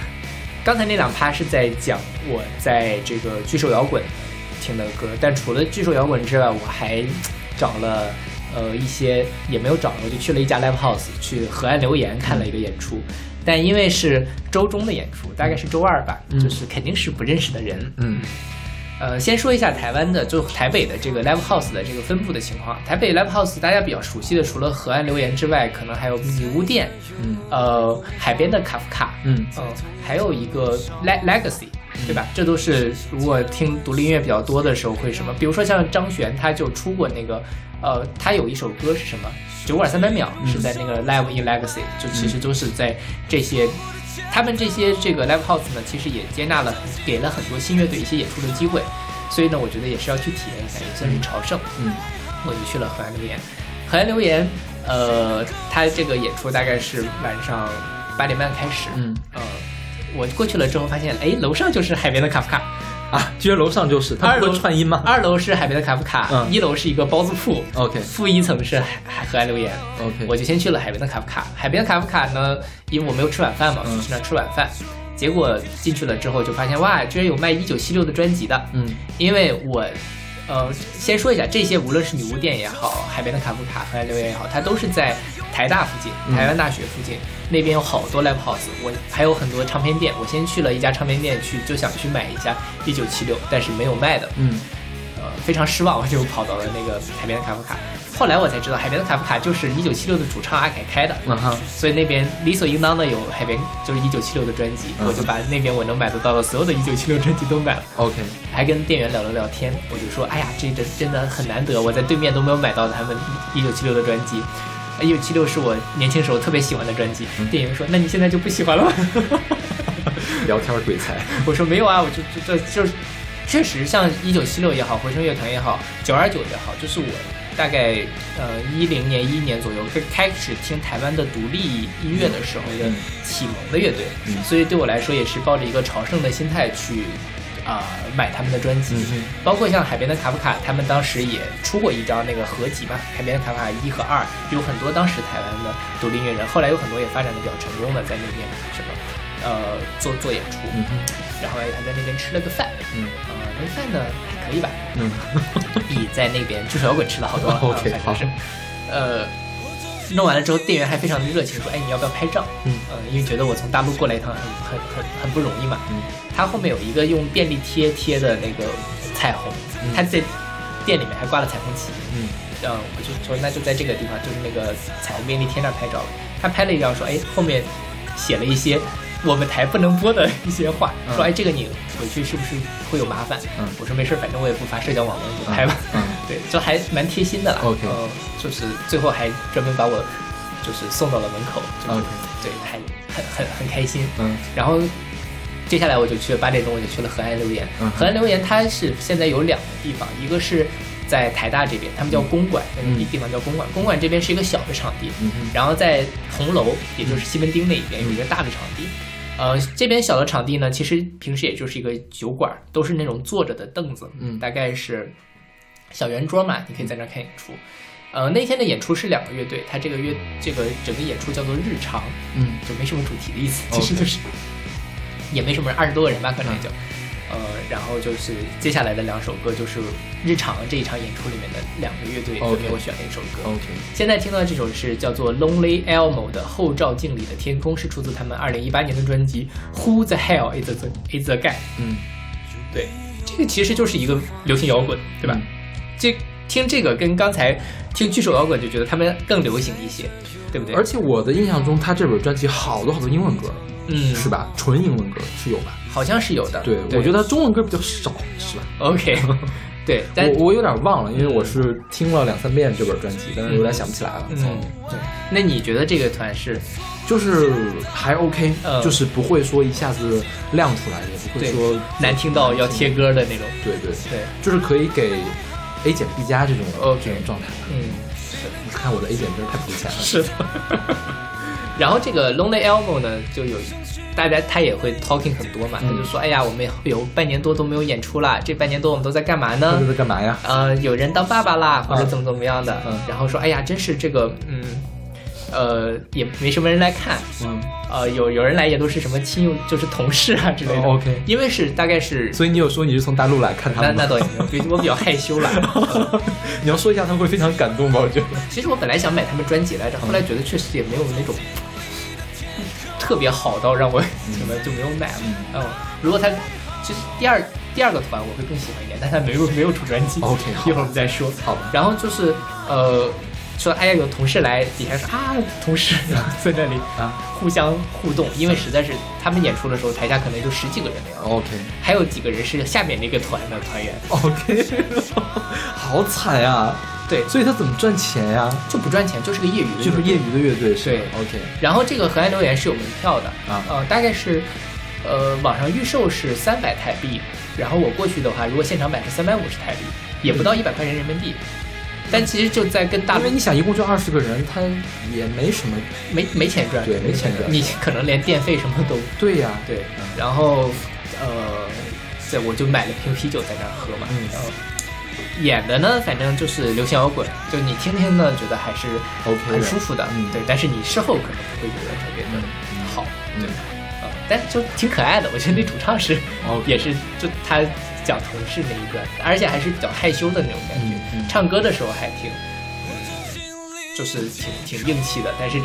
刚才那两趴是在讲我在这个巨兽摇滚听的歌，但除了巨兽摇滚之外，我还找了呃一些也没有找，我就去了一家 live house，去河岸留言看了一个演出，但因为是周中的演出，大概是周二吧，嗯就是肯定是不认识的人，嗯呃，先说一下台湾的，就台北的这个 live house 的这个分布的情况。台北 live house 大家比较熟悉的，除了河岸留言之外，可能还有女巫店，嗯呃，海边的卡夫卡，嗯嗯、还有一个 Le- Legacy，对吧？这都是如果听独立音乐比较多的时候会什么，比如说像张悬，他就出过那个，呃，他有一首歌是什么？九管三百秒是在那个 Live in Legacy，就其实都是在这些。他们这些这个 live house 呢，其实也接纳了，给了很多新乐队一些演出的机会，所以呢，我觉得也是要去体验一下，也算是朝圣。嗯我就去了河岸留言。河岸留言，呃，他这个演出大概是晚上八点半开始。嗯呃，我过去了之后发现，哎，楼上就是海边的卡夫卡，啊，居然楼上就是，二楼会串音吗二楼是海边的卡夫卡，嗯一楼是一个包子铺，？OK 负一层是海海河岸留言。OK，我就先去了海边的卡夫卡。海边的卡夫卡呢，因为我没有吃晚饭嘛，去那儿吃晚饭。结果进去了之后，就发现哇，居然有卖一九七六的专辑的。嗯因为我，呃，先说一下，这些无论是女巫店也好，海边的卡夫卡、和爱留言也好，它都是在台大附近，嗯台湾大学附近，那边有好多 live house，我还有很多唱片店。我先去了一家唱片店去，就想去买一下一九七六，但是没有卖的，嗯呃，非常失望，我就跑到了那个海边的卡夫卡。后来我才知道，海边的卡夫卡就是一九七六的主唱阿凯开的，嗯哼所以那边理所应当的有海边就是一九七六的专辑，嗯我就把那边我能买得到的所有的一九七六专辑都买了。OK 还跟店员聊了聊天，我就说，哎呀，这真真的很难得，我在对面都没有买到他们一九七六的专辑。一九七六是我年轻时候特别喜欢的专辑。嗯店员说，那你现在就不喜欢了吗？聊天鬼才，我说没有啊，我就就就就是，确实像一九七六也好，回声乐团也好，九二九也好，就是我大概呃一零年一一年左右开始听台湾的独立音乐的时候的嗯。启蒙的乐队，嗯。所以对我来说也是抱着一个朝圣的心态去啊、买他们的专辑。嗯包括像海边的卡夫卡，他们当时也出过一张那个合集嘛，海边的卡夫卡一和二，有很多当时台湾的独立音乐人，后来有很多也发展的比较成功的，在那边什么呃做做演出，然后还在那边吃了个饭，嗯呃，那个饭呢还可以吧，嗯 比在那边巨手摇滚吃了好多了 OK，反正是，呃。弄完了之后，店员还非常的热情，说：“哎，你要不要拍照？”嗯呃，因为觉得我从大陆过来一趟很很很很不容易嘛。嗯他后面有一个用便利贴贴的那个彩虹，嗯他在店里面还挂了彩虹旗。嗯呃，我就说那就在这个地方，就是那个彩虹便利贴那儿拍照了。他拍了一张，说：“哎，后面写了一些我们台不能播的一些话，嗯说：哎，这个你回去是不是会有麻烦？”嗯我说：“没事，反正我也不发社交网络，你就拍吧。嗯 对，就还蛮贴心的啦。OK 嗯，就是最后还专门把我就是送到了门口，就是 OK 对，还很很很开心。嗯然后接下来我就去了八点钟，我就去了河岸留言。嗯河岸留言它是现在有两个地方，一个是在台大这边，他们叫公馆，那个地方叫公馆。公馆这边是一个小的场地，嗯然后在红楼，也就是西门町那一边有一个大的场地。呃，这边小的场地呢，其实平时也就是一个酒馆，都是那种坐着的凳子，嗯大概是小圆桌嘛，你可以在那看演出。呃，那天的演出是两个乐队，它这个乐这个整个演出叫做日常，嗯就没什么主题的意思，其实就是也没什么人，二十多个人吧，可能也就。呃，然后就是接下来的两首歌，就是日常这一场演出里面的两个乐队分别我选了一首歌。OK 现在听到的这首是叫做 Lonely Elmo 的《后照镜里的天空》，是出自他们二零一八年的专辑《Who the Hell Is the Is the Guy》。嗯对，这个其实就是一个流行摇滚，对吧？嗯这听这个跟刚才听巨手摇滚就觉得他们更流行一些，对不对？而且我的印象中，他这本专辑好多好多英文歌，嗯，是吧？纯英文歌是有吧？好像是有的。对，我觉得中文歌比较少，是吧？OK，对，但我我有点忘了，因为我是听了两三遍这本专辑，但是有点想不起来了。嗯，对。那你觉得这个团是就是还 OK，、嗯就是不会说一下子亮出来，也不会说难听到要切。歌的那种？对对，对，就是可以给 A 减 B 加这种 OK 这种状态。嗯，你看我的 A 减真是太肤浅了。是的。然后这个 Lonely Elmo 呢，就有大大家他也会 talking 很多嘛，他就说，哎呀，我们有半年多都没有演出了，这半年多我们都在干嘛呢都？在干嘛呀？呃，有人当爸爸啦，或者嗯怎么怎么样的，嗯然后说，哎呀，真是这个，嗯，呃，也没什么人来看，嗯，呃，有有人来也都是什么亲友，就是同事啊之类的。哦，OK 因为是大概是，所以你有说你是从大陆来看他们？那那倒也没有，比我比较害羞了。呃你要说一下，他们会非常感动吧？我觉得。其实我本来想买他们专辑来着，后来觉得确实也没有那种特别好到让我什么就没有买了。嗯，如果他就是第二第二个团我会更喜欢一点，但他没有没有出专辑。OK，一会儿我们再说。好吧然后就是呃。说哎呀，有同事来，底下说啊，同事在那里啊互相互动，因为实在是他们演出的时候，台下可能就十几个人那样，OK 还有几个人是下面那个团的团员，OK，好惨呀！对，所以他怎么赚钱呀？就不赚钱，就是个业余的，就是业。余的乐队是 OK 然后这个河岸留言是有门票的啊呃，大概是呃网上预售是三百台币，然后我过去的话，如果现场买是三百五十台币，也不到一百块钱人民币。但其实就在跟大因为你想，一共就二十个人，他也没什么。没没钱赚，对没钱赚你可能连电费什么都对呀，对。然后呃，对我就买了瓶啤酒在那儿喝嘛。嗯然后演的呢，反正就是流行摇滚，就你听听呢，觉得还是 OK 很舒服的。嗯对。但是你事后可能不会觉得特别的好，嗯对。呃，但就挺可爱的，我觉得那主唱是也是就他讲同事那一段，而且还是比较害羞的那种感觉。唱歌的时候还挺，就是挺挺硬气的，但是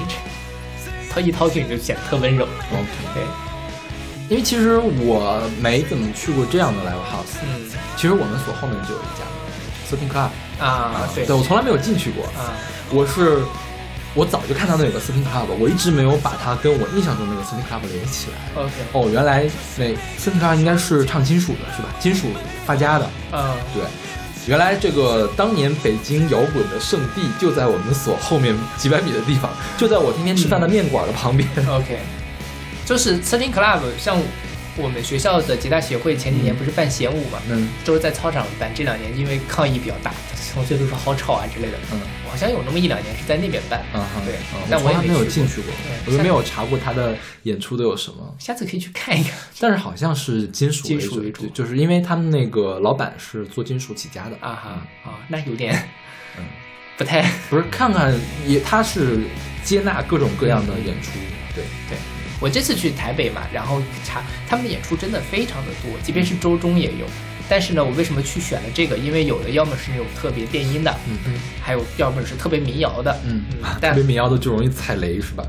他一 talking 就显得特温柔。OK。对，因为其实我没怎么去过这样的 live house，嗯其实我们所后面就有一家 Surfing Club，啊，对对我从来没有进去过，啊，我是我早就看到那有个 Surfing Club，我一直没有把它跟我印象中那个 Surfing Club 联系起来。OK，哦，原来那 Surfing Club 应该是唱金属的，是吧？金属发家的，嗯对。原来这个当年北京摇滚的圣地就在我们所后面几百米的地方，就在我天天吃饭的面馆的旁边。OK，就是 Thirteen Club，像我们学校的吉他协会前几年不是办弦舞嘛，嗯。都是在操场办，这两年因为抗议比较大，同学都说好吵啊之类的，嗯。好像有那么一两年是在那边办，嗯哼，对嗯，但我从来没有进去过对，我都没有查过他的演出都有什么。下次可以去看一看。但是好像是金属金属为主。就是因为他们那个老板是做金属起家的。啊哈啊，那有点嗯。不太不是看看也他是接纳各种各样的演出，对，对。我这次去台北嘛，然后查他们的演出真的非常的多，即便是周中也有。但是呢，我为什么去选了这个？因为有的要么是那种特别电音的，嗯嗯还有要么是特别民谣的，嗯嗯，特别民谣的就容易踩雷是吧？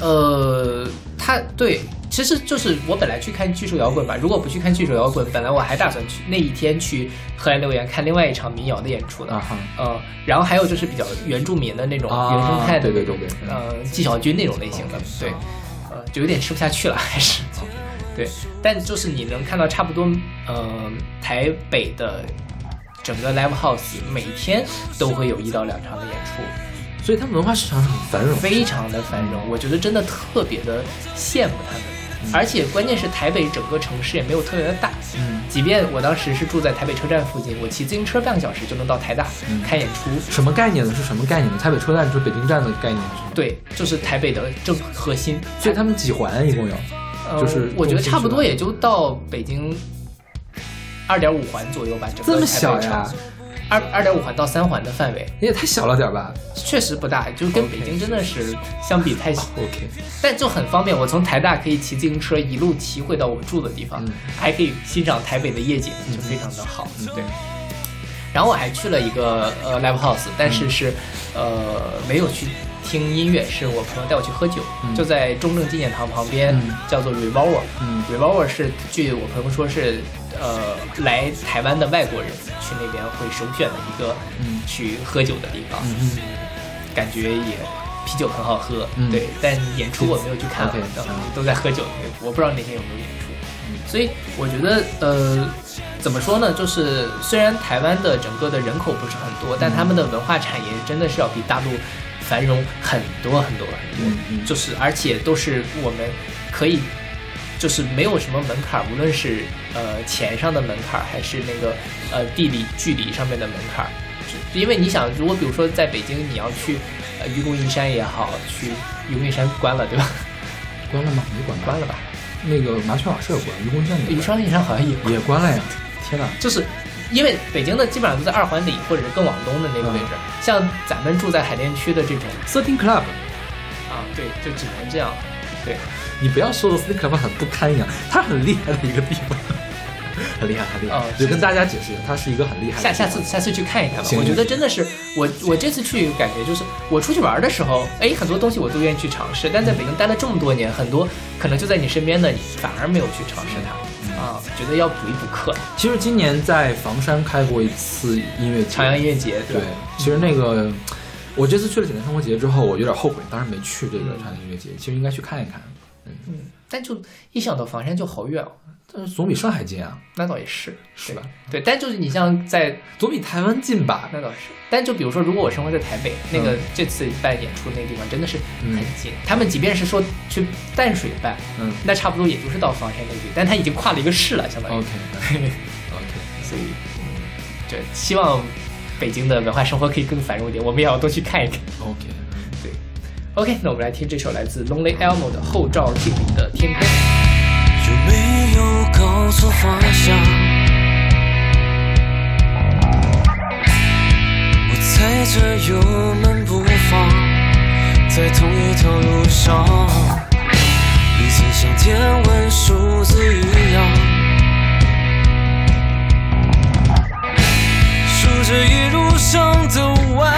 呃，他对，其实就是我本来去看巨兽摇滚吧，如果不去看巨兽摇滚，本来我还打算去那一天去河岸留言看另外一场民谣的演出的。啊哈，呃，然后还有就是比较原住民的那种啊原生态的对对那种，呃，纪晓君那种类型的，对，呃，就有点吃不下去了，还是，对，但就是你能看到差不多，呃，台北的整个 live house 每天都会有一到两场的演出，所以他们文化市场很繁荣，非常的繁荣，我觉得真的特别的羡慕他们。而且关键是台北整个城市也没有特别的大，嗯，即便我当时是住在台北车站附近，我骑自行车半个小时就能到台大、嗯看演出。什么概念呢？是什么概念呢？台北车站就是北京站的概念是吗？对，就是台北的正核心。所以他们几环一共有？呃就是我觉得差不多也就到北京二点五环左右吧，整个这么台北城小呀？二二点五环到三环的范围，你也太小了点吧确实不大，就跟北京真的是相比太小。？OK，但就很方便，我从台大可以骑自行车一路骑回到我住的地方，嗯还可以欣赏台北的夜景，就非常的好。对。然后我还去了一个呃 live house，但是是、呃没有去听音乐，是我朋友带我去喝酒，嗯就在中正纪念堂旁边，嗯叫做 Revolver。嗯 Revolver 是据我朋友说是呃来台湾的外国人去那边会首选的一个嗯。去喝酒的地方。嗯嗯。感觉也啤酒很好喝，嗯。对，但演出我没有去看都在喝酒，我不知道那天有没有演出，所以我觉得呃，怎么说呢，就是虽然台湾的整个的人口不是很多，但他们的文化产业真的是要比大陆繁荣很多很多很多，嗯嗯。就是而且都是我们可以。就是没有什么门槛儿，无论是呃钱上的门槛儿，还是那个呃地理距离上面的门槛儿，因为你想，如果比如说在北京，你要去呃愚公移山也好，去愚公移山关了对吧？关了吗？没关吧？关了吧？那个麻雀瓦舍关，愚公移山愚公移山好像也也关了呀！天哪，就是因为北京的基本上都在二环里或者是更往东的那个位置，像咱们住在海淀区的这种 Thirteen Club，啊，对，就只能这样。对，你不要说的 Thirteen Club 好像不堪一样，它很厉害的一个地方，很厉害，很厉害。哦就跟大家解释一下，它是一个很厉害的。下下次下次去看一看吧。我觉得真的是我我这次去感觉就是我出去玩的时候，哎，很多东西我都愿意去尝试，但在北京待了这么多年，很多可能就在你身边的，你反而没有去尝试它啊，觉得要补一补课。其实今年在房山开过一次音乐节，朝阳音乐节对吧？，其实那个我这次去了简单生活节之后，我有点后悔，当时没去这个朝阳音乐节，其实应该去看一看。嗯，但就一想到房山就好远哦。但是总比上海近啊，那倒也是，是吧？对，但就是你像在总比台湾近吧？那倒是，但就比如说，如果我生活在台北，那个嗯这次办演出那个地方真的是很近。他们即便是说去淡水办，嗯那差不多也就是到房山那地，但他已经跨了一个市了，相当于。，OK OK，所以，嗯，对，希望北京的文化生活可以更繁荣一点，我们也要多去看一看。OK，对，OK，那我们来听这首来自 Lonely Elmo 的《后照镜里的天空》。有没有搞错方向？我踩着油门不放，在同一条路上，以前像天文数字一样，数着一路上的弯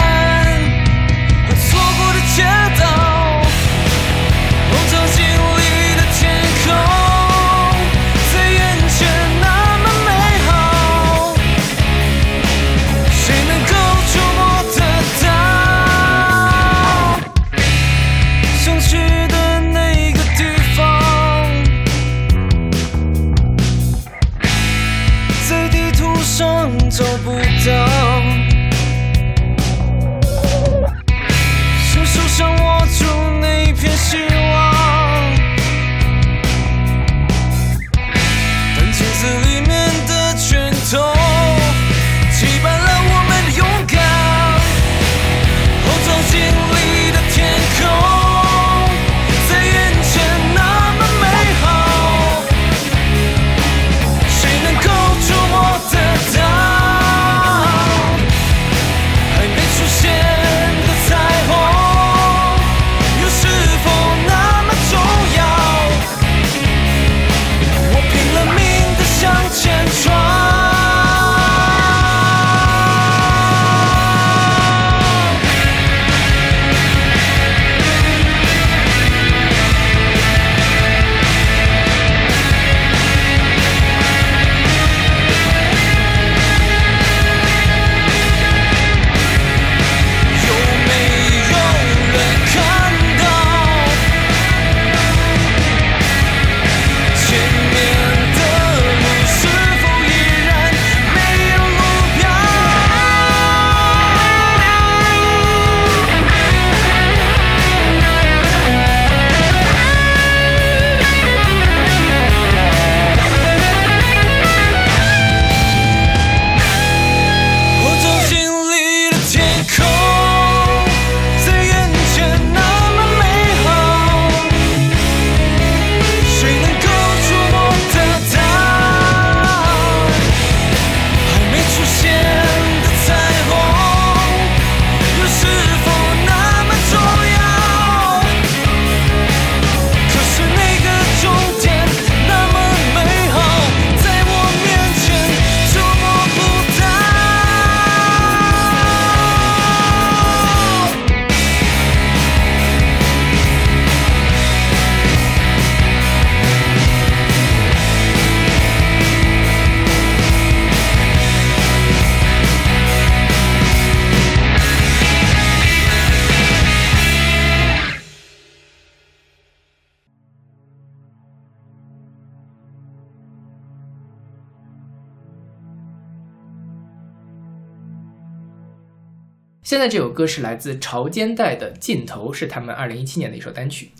在这首歌是来自潮间带的《尽头》，是他们二零一七年的一首单曲。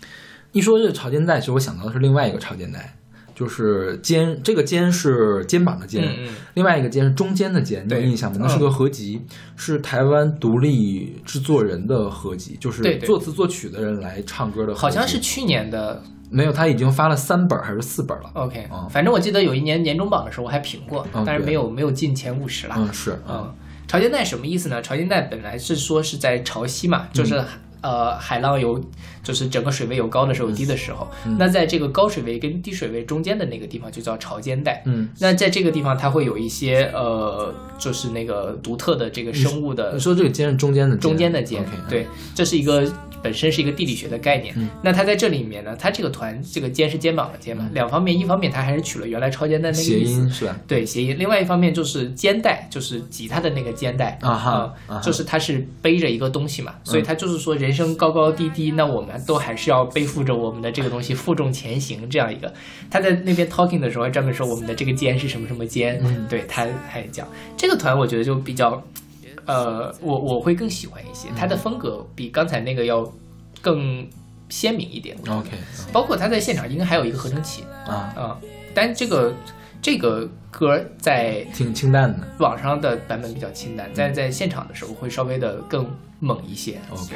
一说这个潮肩带，其实我想到的是另外一个潮肩带，就是肩，这个肩是肩膀的肩，另外一个肩是中间的肩，你有印象吗？那是个合集，是台湾独立制作人的合集，就是作词作曲的人来唱歌的合集，好像是去年的。没有，他已经发了三本还是四本了？OK，、嗯。反正我记得有一年年终榜的时候我还评过，嗯但是没有没有进前五十了。嗯，是，嗯，潮间带什么意思呢？潮间带本来是说是在潮汐嘛，就是、呃海浪有，就是整个水位有高的时候有低的时候，那在这个高水位跟低水位中间的那个地方就叫潮间带。嗯，那在这个地方它会有一些呃，就是那个独特的这个生物的你说这个间是中间的中间的间对，这是一个本身是一个地理学的概念。那它在这里面呢，它这个团这个肩是肩膀的肩嘛，两方面，一方面它还是取了原来超肩带那个嗯谐音，是吧？对谐音；另外一方面就是肩带，就是吉他的那个肩带。啊哈就是它是背着一个东西嘛，所以它就是说人生高高低低，那我们都还是要背负着我们的这个东西负重前行这样一个。他在那边 talking 的时候还专门说我们的这个肩是什么什么肩，嗯。对他还讲。这个团，我觉得就比较。呃，我我会更喜欢一些，他的风格比刚才那个要更鲜明一点。OK 包括他在现场应该还有一个合成器啊，啊、但这个这个歌在挺清淡的。网上的版本比较清淡，但在现场的时候会稍微的更猛一些。OK，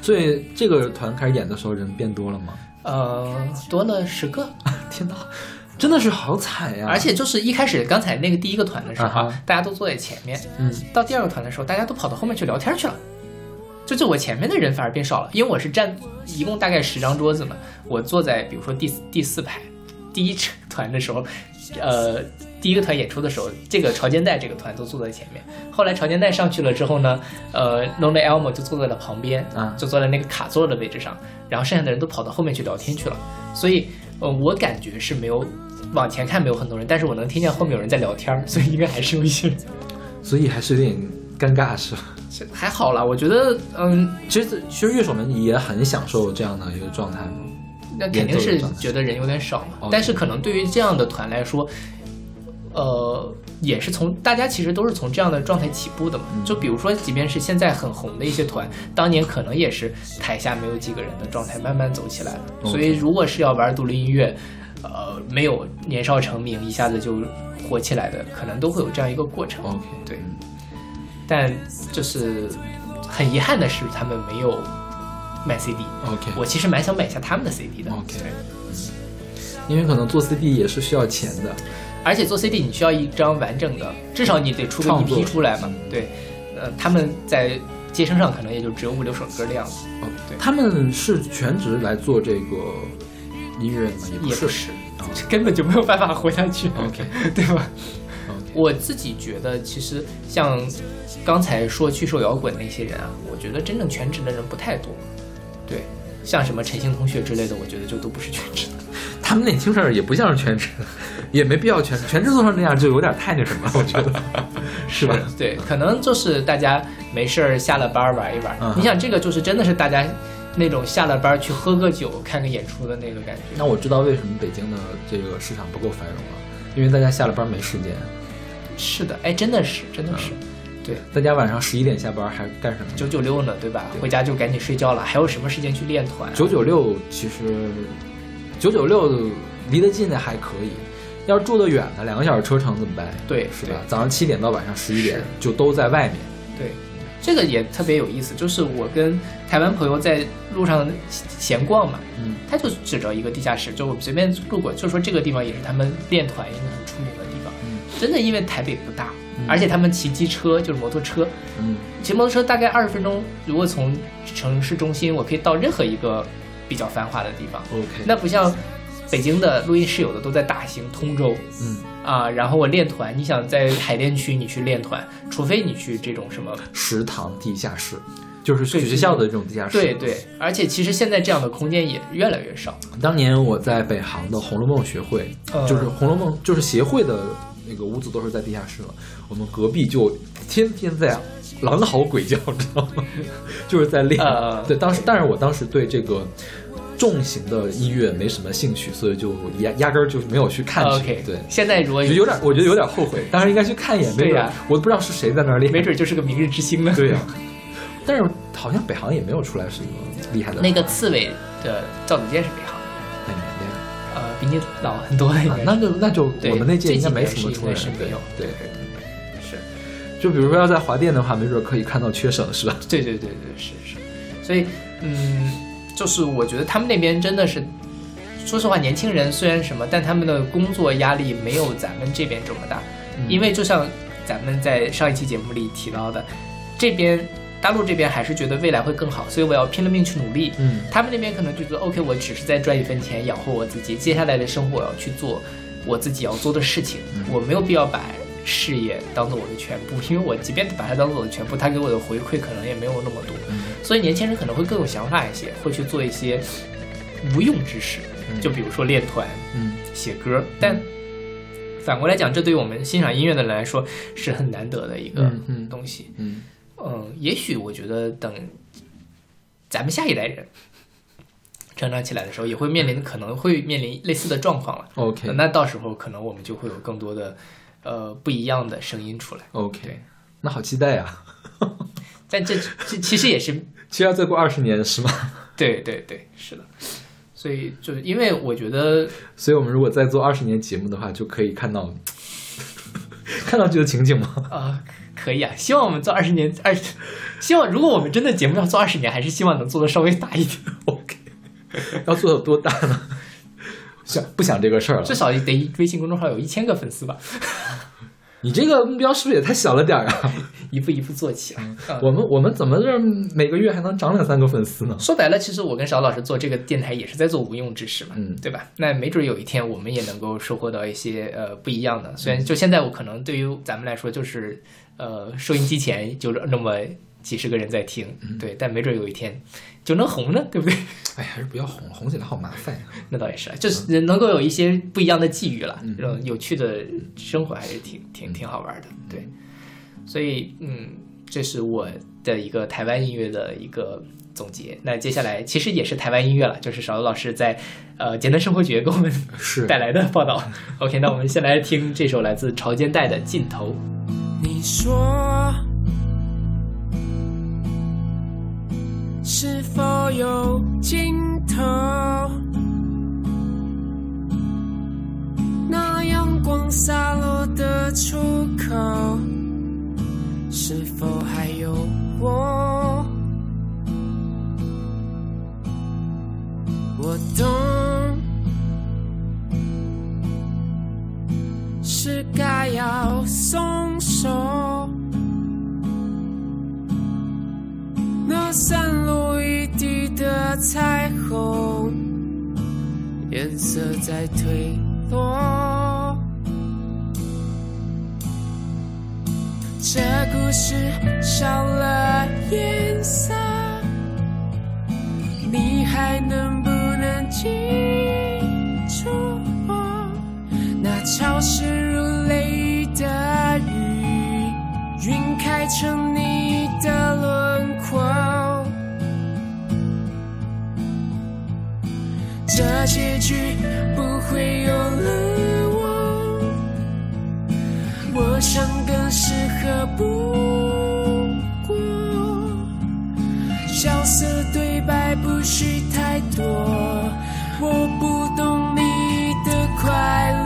所以这个团开始演的时候人变多了吗？呃，多了十个，天哪，真的是好惨呀！而且就是一开始刚才那个第一个团的时候大家都坐在前面，嗯，到第二个团的时候，大家都跑到后面去聊天去了。就就我前面的人反而变少了，因为我是站一共大概十张桌子嘛，我坐在比如说第四第四排，第一团的时候，呃，第一个团演出的时候，这个潮间带这个团都坐在前面。后来潮间带上去了之后呢，呃，Lonely Elmo 就坐在了旁边，啊就坐在那个卡座的位置上，然后剩下的人都跑到后面去聊天去了。所以，呃，我感觉是没有往前看没有很多人，但是我能听见后面有人在聊天儿，所以应该还是有一些人。所以还是有点尴尬，是吧？还好啦，我觉得，嗯，其实其实乐手们也很享受这样的一个状态嘛。那肯定是觉得人有点少嘛。但是可能对于这样的团来说，呃，也是从大家其实都是从这样的状态起步的嘛。就比如说，即便是现在很红的一些团，当年可能也是台下没有几个人的状态慢慢走起来的。所以，如果是要玩独立音乐，呃，没有年少成名一下子就火起来的，可能都会有这样一个过程。OK，对，但就是很遗憾的是，他们没有卖 CD。OK，我其实蛮想买一下他们的 CD 的。OK 对因为可能做 CD 也是需要钱的。而且做 CD 你需要一张完整的，至少你得出个创作 EP 出来嘛。对，呃，他们在街声上可能也就只有五六首歌的样子，哦，对他们是全职来做这个音乐的吗？也不是。也不是，根本就没有办法活下去。OK，对吧我自己觉得，其实像刚才说去受摇滚那些人啊，我觉得真正全职的人不太多。对，像什么陈星同学之类的，我觉得就都不是全职的。他们那听着也不像是全职，也没必要全职，全职做成那样就有点太那什么了，我觉得，是吧？对，可能就是大家没事儿下了班儿玩一玩。嗯你想，这个就是真的是大家那种下了班儿去喝个酒、看个演出的那个感觉。那我知道为什么北京的这个市场不够繁荣了，因为大家下了班没时间，是的，哎，真的是，真的是，对，大家晚上十一点下班还干什么呢？九九六呢，对吧？回家就赶紧睡觉了，还有什么时间去练团啊？九九六其实九九六离得近的还可以，要是住得远的，两个小时车程怎么办？对对？是吧早上七点到晚上十一点就都在外面。对，这个也特别有意思，就是我跟台湾朋友在路上闲逛嘛，嗯，他就指着一个地下室，就我随便路过，就说这个地方也是他们练团一个很出名的地方。嗯真的，因为台北不大，嗯而且他们骑机车就是摩托车，嗯骑摩托车大概二十分钟，如果从城市中心，我可以到任何一个比较繁华的地方。，OK，那不像北京的录音室，有的都在大兴、通州嗯，啊。然后我练团，你想在海淀区你去练团，除非你去这种什么，食堂地下室就是对学校的这种地下室。对对。而且其实现在这样的空间也越来越少。当年我在北航的《红楼梦》学会，嗯就是《红楼梦》就是协会的那个屋子都是在地下室了，我们隔壁就天天在狼嚎鬼叫，你知道吗？就是在练。呃对，当时但是我当时对这个重型的音乐没什么兴趣，所以就压压根儿就没有去看去。OK，对。现在如果有点，我觉得有点后悔，当时应该去看一眼。对呀我都不知道是谁在那儿练。没准就是个明日之星呢。对呀、但是好像北航也没有出来什么厉害的。那个刺猬的赵子健是北航的，哪年的呀？呃，比你老很多应啊。那就那就对我们那届应该没什么出来的，对应该是没有对。是。就比如说要在华电的话，没准可以看到缺省，是吧？对对对对，是是，所以嗯，就是我觉得他们那边真的是说实话，年轻人虽然什么，但他们的工作压力没有咱们这边这么大，嗯因为就像咱们在上一期节目里提到的，这边大陆这边还是觉得未来会更好，所以我要拼了命去努力。嗯他们那边可能就觉得 OK，我只是在赚一分钱养活我自己，接下来的生活我要去做我自己要做的事情，嗯我没有必要把事业当做我的全部，因为我即便把它当做我的全部，他给我的回馈可能也没有那么多，所以年轻人可能会更有想法一些，会去做一些无用之事，就比如说练团、嗯写歌，但。反过来讲，这对于我们欣赏音乐的人来说是很难得的一个东西。嗯嗯，也许我觉得等咱们下一代人成长起来的时候，也会面临可能会面临类似的状况了。，OK 那到时候可能我们就会有更多的呃不一样的声音出来。OK，那好期待呀！但这这其实也是 其实要再过二十年是吗？对对对，是的。所以就是因为我觉得所以我们如果再做二十年节目的话，就可以看到看到这个情景吗？啊、可以啊，希望我们做二十年二十，希望如果我们真的节目要做二十年，还是希望能做的稍微大一点。OK，要做有多大呢？想不想这个事儿了至？少得微信公众号有一千个粉丝吧，你这个目标是不是也太小了点儿啊？一步一步做起来。嗯我们我们怎么这每个月还能涨两三个粉丝呢？说白了，其实我跟邵老师做这个电台也是在做无用之事嘛，嗯对吧？那没准有一天我们也能够收获到一些呃不一样的。虽然就现在我可能对于咱们来说就是呃收音机前就那么几十个人在听，对，但没准有一天就能红呢，对不对？哎，还是不要红，红起来好麻烦呀。那倒也是，啊，就是能够有一些不一样的际遇了，这种有趣的生活还是挺挺挺好玩的，对。所以，嗯，这是我的一个台湾音乐的一个总结。那接下来其实也是台湾音乐了，就是少游老师在呃简单生活节给我们是 带来的报道。OK，那我们先来听这首来自潮间带的《尽头》。你说，是否有尽头？那阳光洒落的出口，是否还有我？我懂，是该要松手。那散落一地的彩虹，颜色在褪落。这故事少了颜色，你还能不能记住我？那潮湿如泪的雨，晕开成你的轮结局不会有了我，我想更适合不过。角色对白不需太多，我不懂你的快乐。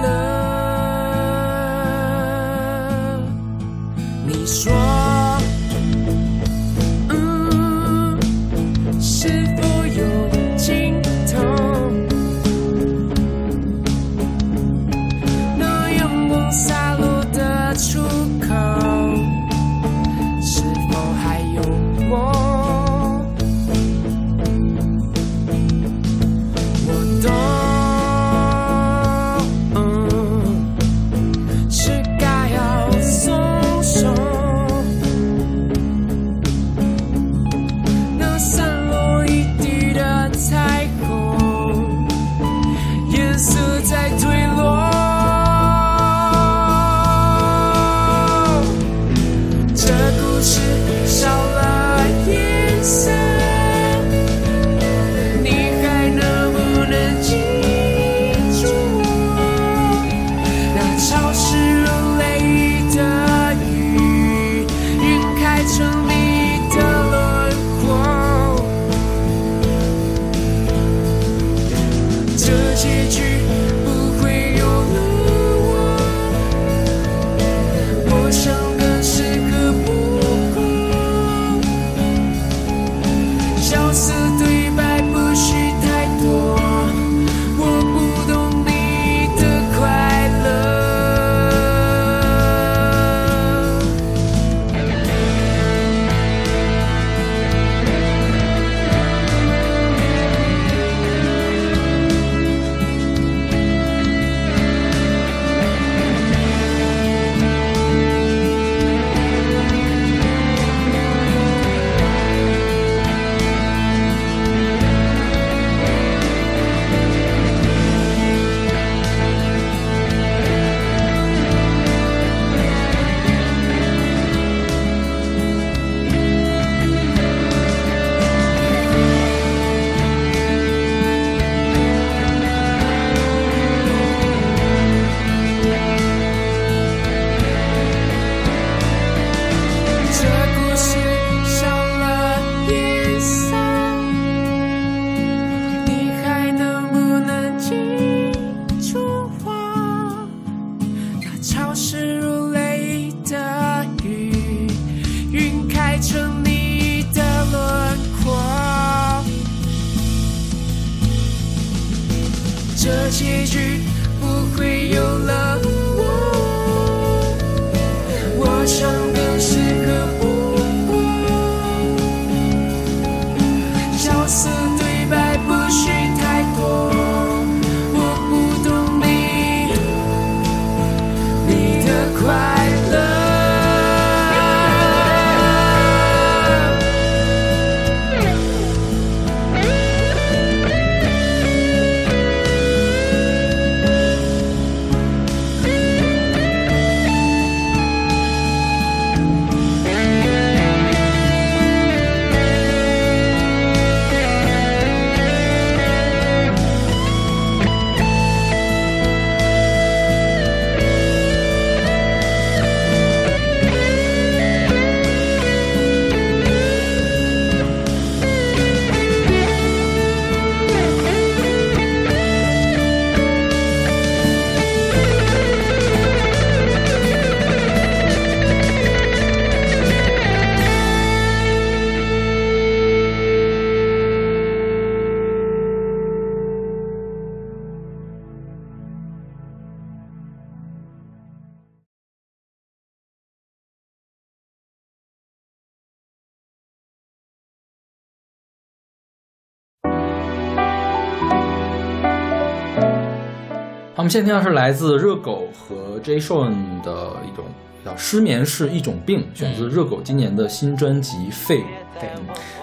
们现在听到是来自热狗和 J. Sean 的一种叫“失眠是一种病”，选自热狗今年的新专辑《废物》。对，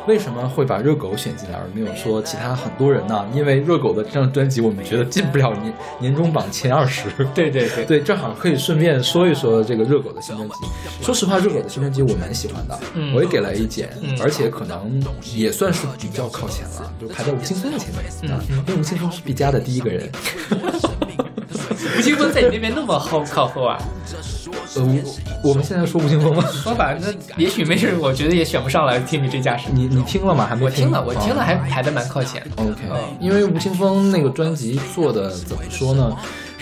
为什么会把热狗选进来，而没有说其他很多人呢？因为热狗的这张专辑，我们觉得进不了年年终榜前二十。对对对对，正好可以顺便说一说这个热狗的新专辑。说实话，热狗的新专辑我蛮喜欢的，嗯我也给了一剪，嗯而且可能也算是比较靠前了，就排在吴青峰的前面、因为吴青峰是毕加的第一个人。吴青峰在你那边那么后靠后啊？呃，我我们现在说吴青峰吗？说吧，那也许没事，我觉得也选不上来。听你这架势，你你听了吗？还没我听了，我听了，哦还排的蛮靠前。OK，嗯因为吴青峰那个专辑做的怎么说呢？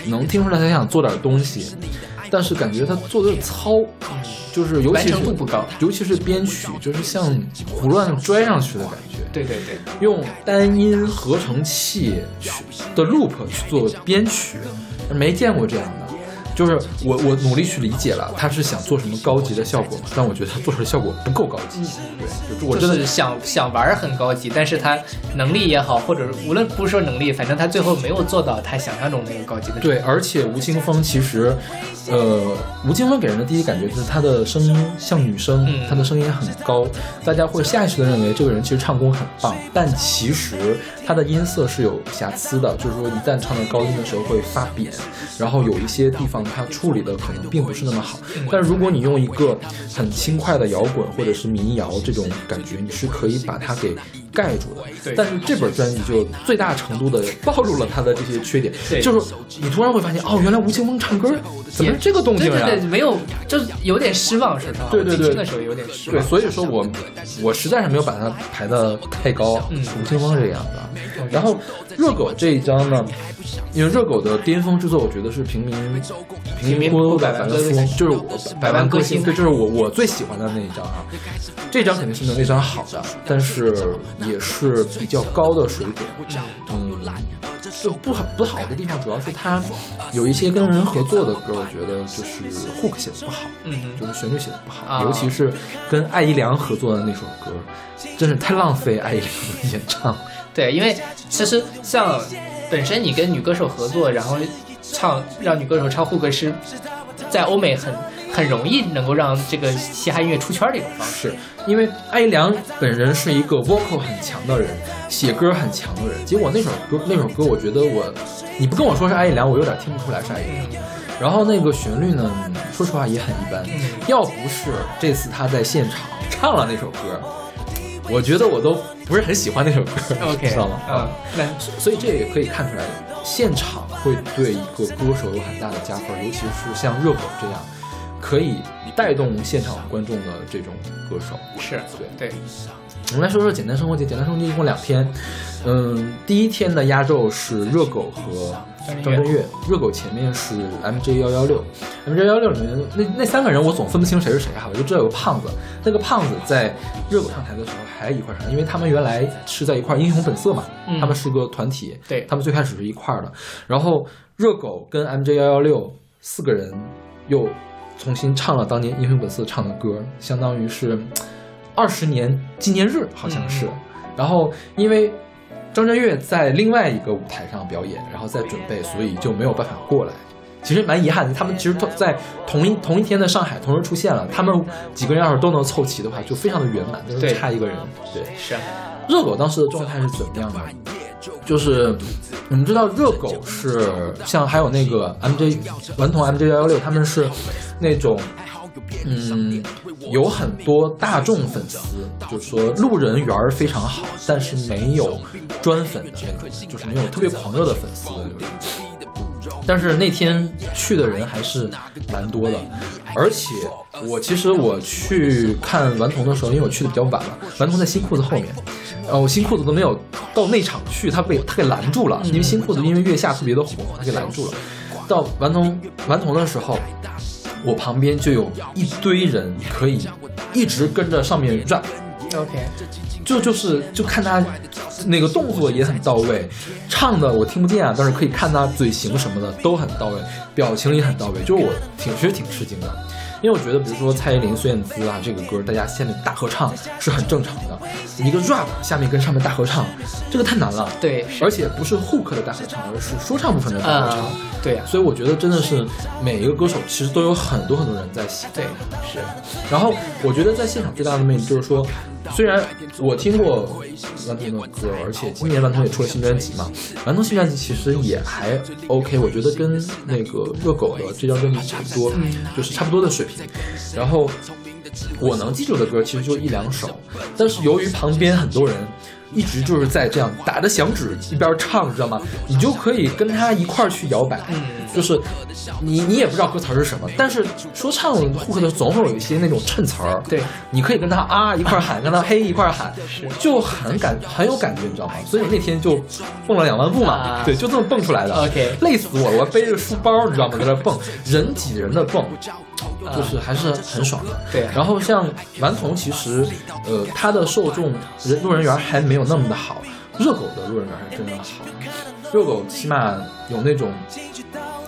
能听出来他想做点东西，但是感觉他做的有点糙，就是尤完其是成度不高尤其是编曲，就是像胡乱拽上去的感觉。对对对，用单音合成器去的 loop 去做编曲，没见过这样的。就是我我努力去理解了，他是想做什么高级的效果嘛？但我觉得他做出来的效果不够高级。对，就是我真的就是想想玩很高级，但是他能力也好，或者无论不是说能力，反正他最后没有做到他想象中那个高级的。对，而且吴青峰其实，呃，吴青峰给人的第一感觉就是他的声音像女生，嗯他的声音很高，大家会下意识的认为这个人其实唱功很棒，但其实他的音色是有瑕疵的，就是说一旦唱到高音的时候会发扁，然后有一些地方它处理的可能并不是那么好。但如果你用一个很轻快的摇滚或者是民谣这种感觉，你是可以把它给盖住的。但是这本专辑就最大程度的暴露了他的这些缺点，就是你突然会发现，哦，原来吴青峰唱歌怎么是这个动静呀、对对对，没有，就是有点失望，说实话。对对对。我听的时候有点失望。对，所以说我我实在是没有把它排的太高，嗯。吴青峰这个样子啊。然后热狗这一张呢，因为热狗的巅峰之作，我觉得是平民平民百万歌星就是我百万歌星。对，就是我我最喜欢的那一张啊。这张肯定是没有那张好的，但是也是比较高的水准。嗯，就不好不好的地方，主要是他有一些跟人合作的歌，我觉得就是 hook 写的不好。嗯就是旋律写的不好，啊尤其是跟艾怡良合作的那首歌，真是太浪费艾怡良的演唱。对，因为其实像本身你跟女歌手合作，然后唱让女歌手唱 hook 是在欧美很很容易能够让这个嘻哈音乐出圈的一种方式。是因为艾怡良本人是一个 vocal 很强的人，写歌很强的人。结果那首歌那首歌，我觉得我你不跟我说是艾怡良，我有点听不出来是艾怡良。然后那个旋律呢，说实话也很一般。要不是这次他在现场唱了那首歌，我觉得我都不是很喜欢那首歌 OK，知道吗？嗯，那所以这也可以看出来，现场会对一个歌手有很大的加分，尤其是像热狗这样可以带动现场观众的这种歌手。是对。对，我们来说说简单生活节。简单生活节一共两天，嗯，第一天的压轴是热狗和张震岳。热狗前面是 MJ 幺幺六，MJ 幺六里面那那三个人我总分不清谁是谁哈，我就知道有个胖子，那个胖子在热狗上台的时候还一块上，因为他们原来是在一块儿英雄本色嘛，嗯。他们是个团体，对。他们最开始是一块儿的，然后热狗跟 MJ 幺幺六四个人又重新唱了当年英雄本色唱的歌，相当于是二十年纪念日，好像是。嗯然后因为张震岳在另外一个舞台上表演，然后在准备，所以就没有办法过来。其实蛮遗憾的，他们其实都在同一同一天的上海同时出现了，他们几个人要是都能凑齐的话，就非常的圆满，就是差一个人。对，是啊，热狗当时的状态是怎么样的？就是你们知道热狗是像还有那个 MJ 顽童 MJ 幺幺六，他们是那种嗯有很多大众粉丝，就是说路人缘儿非常好，但是没有专粉的那种，就是没有特别狂热的粉丝的那种。但是那天去的人还是蛮多的，而且我其实我去看顽童的时候，因为我去的比较晚了，顽童在新裤子后面，呃，我新裤子都没有到内场去，他被他给拦住了，因为新裤子因为月下特别的火，他给拦住了。到顽童顽童的时候，我旁边就有一堆人可以一直跟着上面 rap，OK，就就是就看他那个动作也很到位，唱的我听不见啊，但是可以看他嘴型什么的都很到位，表情也很到位，就是我挺其实挺吃惊的，因为我觉得比如说蔡依林、孙燕姿啊这个歌，大家下面大合唱是很正常的，一个 rap 下面跟上面大合唱，这个太难了，对，而且不是 hook 的大合唱，而是说唱部分的大合唱。啊，对呀，所以我觉得真的是每一个歌手其实都有很多很多人在对，是，然后我觉得在现场最大的魅力就是说，虽然我听过顽童的歌，而且今年顽童也出了新专辑嘛，顽童新专辑其实也还 OK，我觉得跟那个热狗的这张专辑差不多，就是差不多的水平。然后我能记住的歌其实就一两首，但是由于旁边很多人。一直就是在这样打着响指一边唱，你知道吗？你就可以跟他一块儿去摇摆，嗯就是你你也不知道歌词是什么，但是说唱的总会有一些那种衬词儿，对，你可以跟他啊一块儿喊，跟他嘿一块儿喊，就很感很有感觉，你知道吗？所以那天就蹦了两万步嘛，啊对，就这么蹦出来的。OK 累死我了，我背着书包，你知道吗，在那蹦，人挤人的蹦。就是还是很爽的，对。然后像顽童，其实，呃，它的受众人路人缘还没有那么的好，热狗的路人缘是真的好，热狗起码有那种，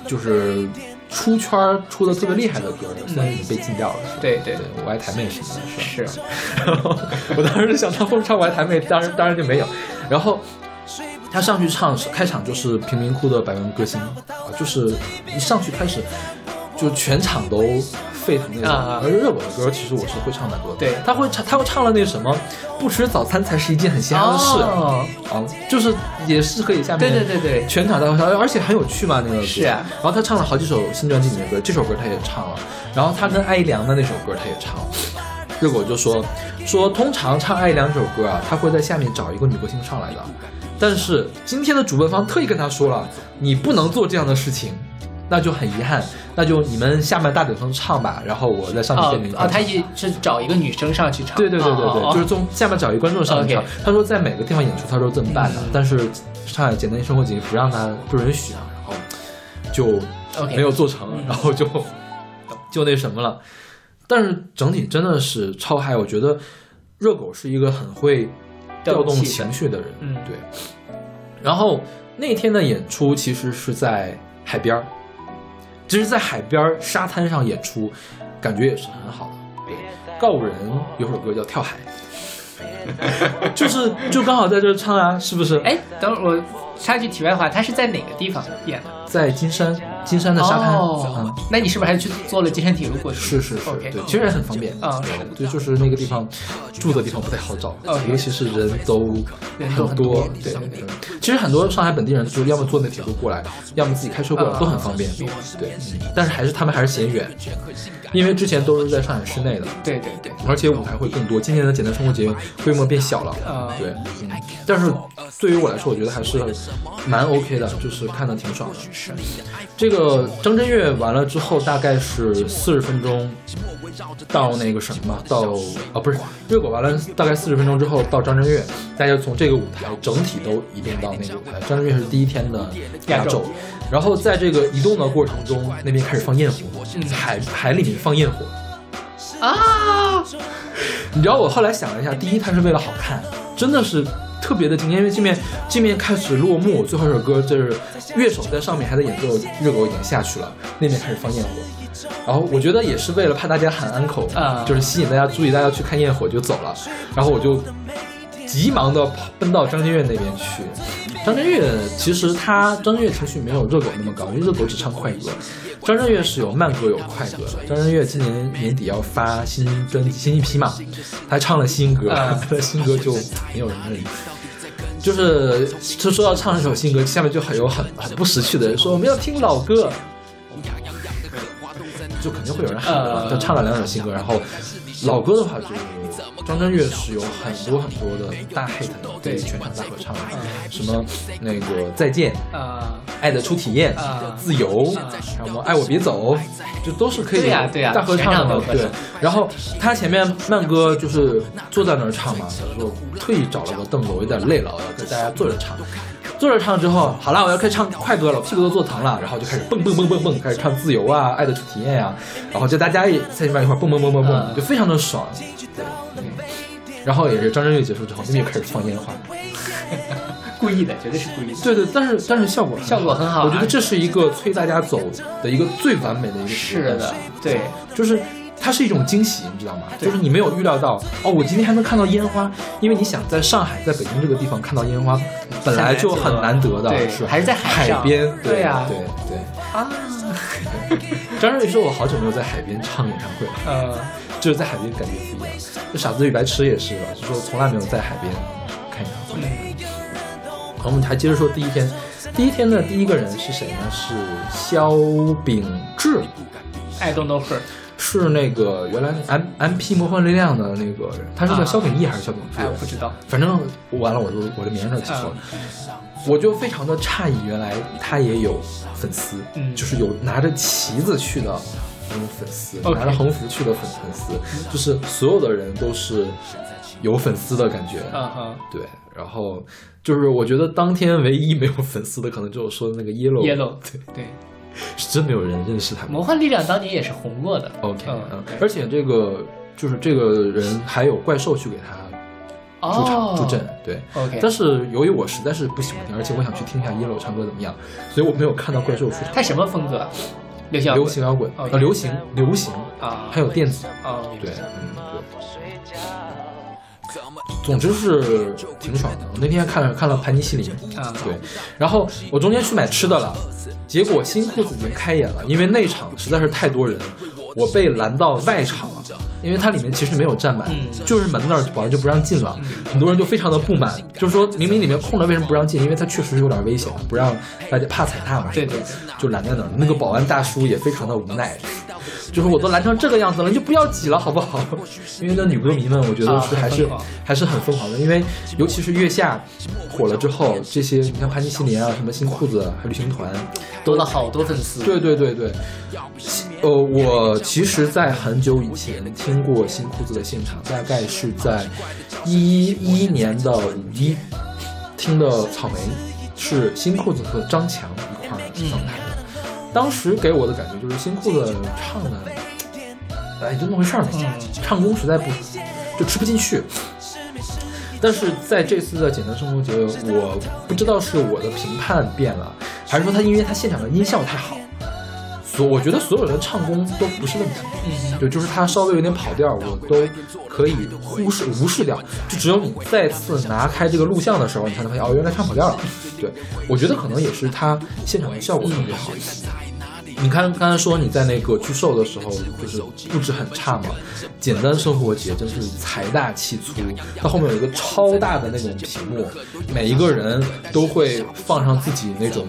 就是出圈儿出的特别厉害的歌，现在已经被禁掉了。对对。对，我爱台妹什么的，是吧？是，然 后我当时就想唱风唱我爱台妹，当然当然就没有。然后他上去唱开场就是贫民窟的百万歌星啊，就是一上去开始就全场都沸腾那种。啊。而热狗的歌其实我是会唱蛮多的，对。他会唱他会唱了那什么，不吃早餐才是一件很稀罕的事、哦。啊，就是也是可以下面对对对对。全场大合唱，而且很有趣嘛那个歌。是啊。然后他唱了好几首新专辑里面的歌，这首歌他也唱了，然后他跟艾怡良的那首歌他也唱。了。热狗就说说，通常唱《爱良》这首歌啊，他会在下面找一个女歌星上来的，但是今天的主办方特意跟他说了，你不能做这样的事情，那就很遗憾，那就你们下面大顶层唱吧，然后我再上面哦跟你们。哦，他也是找一个女生上去唱，对对对对对，就是从下面找一个观众上去唱。他说在每个地方演出他都这么办的，嗯但是上海简单生活节不让他不允许啊，然后就没有做成，嗯。然后就就那什么了。但是整体真的是超嗨，我觉得热狗是一个很会调动情绪的人，嗯。对。然后那天的演出其实是在海边儿，其实，在海边沙滩上演出，感觉也是很好的。对，告五人有首歌叫《跳海》，就是就刚好在这唱啊，是不是？哎，等会儿我插句题外话，他是在哪个地方演的？在金山，金山的沙滩，哦。嗯，那你是不是还去坐了金山铁路过去？是是是对，其实也很方便。啊对，就是那个地方住的地方不太好找尤其是人都很多对对对。其实很多上海本地人就是要么坐那铁路过来，要么自己开车过来，啊都很方便。对，嗯。但是还是他们还是嫌远，因为之前都是在上海市内的，对对对，而且舞台会更多。今年的简单生活节规模变小了，啊。对，嗯，但是对于我来说，我觉得还是蛮 OK 的，就是看的挺爽的。是，这个张震岳完了之后，大概是四十分钟，到那个什么，到啊不是热狗完了，大概四十分钟之后到张震岳，大家从这个舞台整体都移动到那个舞台。张震岳是第一天的压轴，然后在这个移动的过程中，那边开始放焰火，海海里面放焰火。啊，你知道我后来想了一下，第一它是为了好看，真的是特别的惊艳，因为这面这面开始落幕，最后一首歌就是乐手在上面还在演奏，热狗已经下去了，那边开始放焰火。然后我觉得也是为了怕大家喊 uncle，、啊就是吸引大家注意，大家去看焰火就走了。然后我就急忙的奔到张震岳那边去。张震岳其实他张震岳情绪没有热狗那么高，因为热狗只唱快歌，张震岳是有慢歌有快歌的。张震岳今年年底要发新专辑新一批嘛，他唱了新歌，啊 他的新歌就没有人认。就是他说要唱一首新歌，下面就很有很很不识趣的人说我们要听老歌，就肯定会有人喊他唱了两首新歌，然后老歌的话就是张震岳是有很多很多的大 hit 的，对全场大合唱的，什么那个再见。啊，爱的初体验、啊自由，什么爱我别走，就都是可以大合唱的对，然后他前面慢歌就是坐在那儿唱嘛，他说特意找了个凳子，我有点累了，我要跟大家坐着唱。坐着唱之后，好了，我要开始唱快歌了，我屁股都坐疼了，然后就开始蹦蹦蹦蹦蹦，开始唱自由啊，爱的初体验呀、然后就大家也在那边一块蹦蹦蹦蹦蹦，嗯就非常的爽。对，嗯然后也是张震岳结束之后，他们又开始放烟花。故意的，绝对是故意的。对对，但是但是效果效果很好啊我觉得这是一个催大家走的一个最完美的一个是的，对，就是它是一种惊喜，你知道吗？就是你没有预料到哦，我今天还能看到烟花，因为你想在上海、在北京这个地方看到烟花，本来就很难得的，对是还是在海海边，对呀对对。啊，张震岳说：“我好久没有在海边唱演唱会了，呃，就是在海边感觉不一样。就傻子与白痴也是吧，就说从来没有在海边看演唱会。然后我们还接着说第一天，第一天的第一个人是谁呢？是肖秉志，I don't know her，是那个原来 M M P 魔幻力量的那个人，他是叫肖秉义还是肖秉志？哎，我不知道，反正完了，我就我的名字记错了。我就非常的诧异，原来他也有粉丝，嗯就是有拿着旗子去的那种粉丝 OK 拿着横幅去的粉粉丝，就是所有的人都是有粉丝的感觉。嗯哼对，然后就是我觉得当天唯一没有粉丝的，可能就是我说的那个 Yellow，，yellow，对，对，是真没有人认识他们。魔幻力量当年也是红过的 OK，嗯嗯，对而且这个就是这个人还有怪兽去给他助场、哦助阵，对。，OK，但是由于我实在是不喜欢听，而且我想去听一下 Yellow 唱歌怎么样，所以我没有看到怪兽出场。他什么风格？流行摇滚流行摇滚，OK 呃，流行流行，啊，还有电子，啊，对，嗯，对。总之是挺爽的。我那天看了看了盘尼西林，啊对，然后我中间去买吃的了，结果新裤子已经开演了，因为内场实在是太多人，我被拦到外场了，因为它里面其实没有站满，嗯就是门那儿保安就不让进了，很多人就非常的不满，就是说明明里面空着，为什么不让进？因为它确实有点危险，不让大家怕踩踏嘛，对对对，就拦在那儿。那个保安大叔也非常的无奈，就是我都拦成这个样子了，你就不要挤了好不好？因为那女歌迷们，我觉得啊是还是、还是很疯狂的，因为尤其是月下火了之后，这些你看潘尼西林啊，什么新裤子，还有旅行团，多了好多粉丝，对对对对，呃，我其实，在很久以前听过新裤子的现场，大概是在一一年的五一听的草莓，是新裤子和张强一块儿上台的。当时给我的感觉就是新裤子唱的，哎，就那么回事儿嘛，唱功实在不就吃不进去。但是在这次的简单生活节，我不知道是我的评判变了，还是说他因为他现场的音效太好，所我觉得所有人的唱功都不是问题，嗯对，就是他稍微有点跑调，我都可以忽视无视掉，就只有你再次拿开这个录像的时候，你才能发现哦，原来唱跑调了。对，我觉得可能也是他现场的效果特别好一些。你看刚才说你在那个巨兽的时候，就是布置很差嘛，简单生活节真是财大气粗，它后面有一个超大的那种屏幕，每一个人都会放上自己那种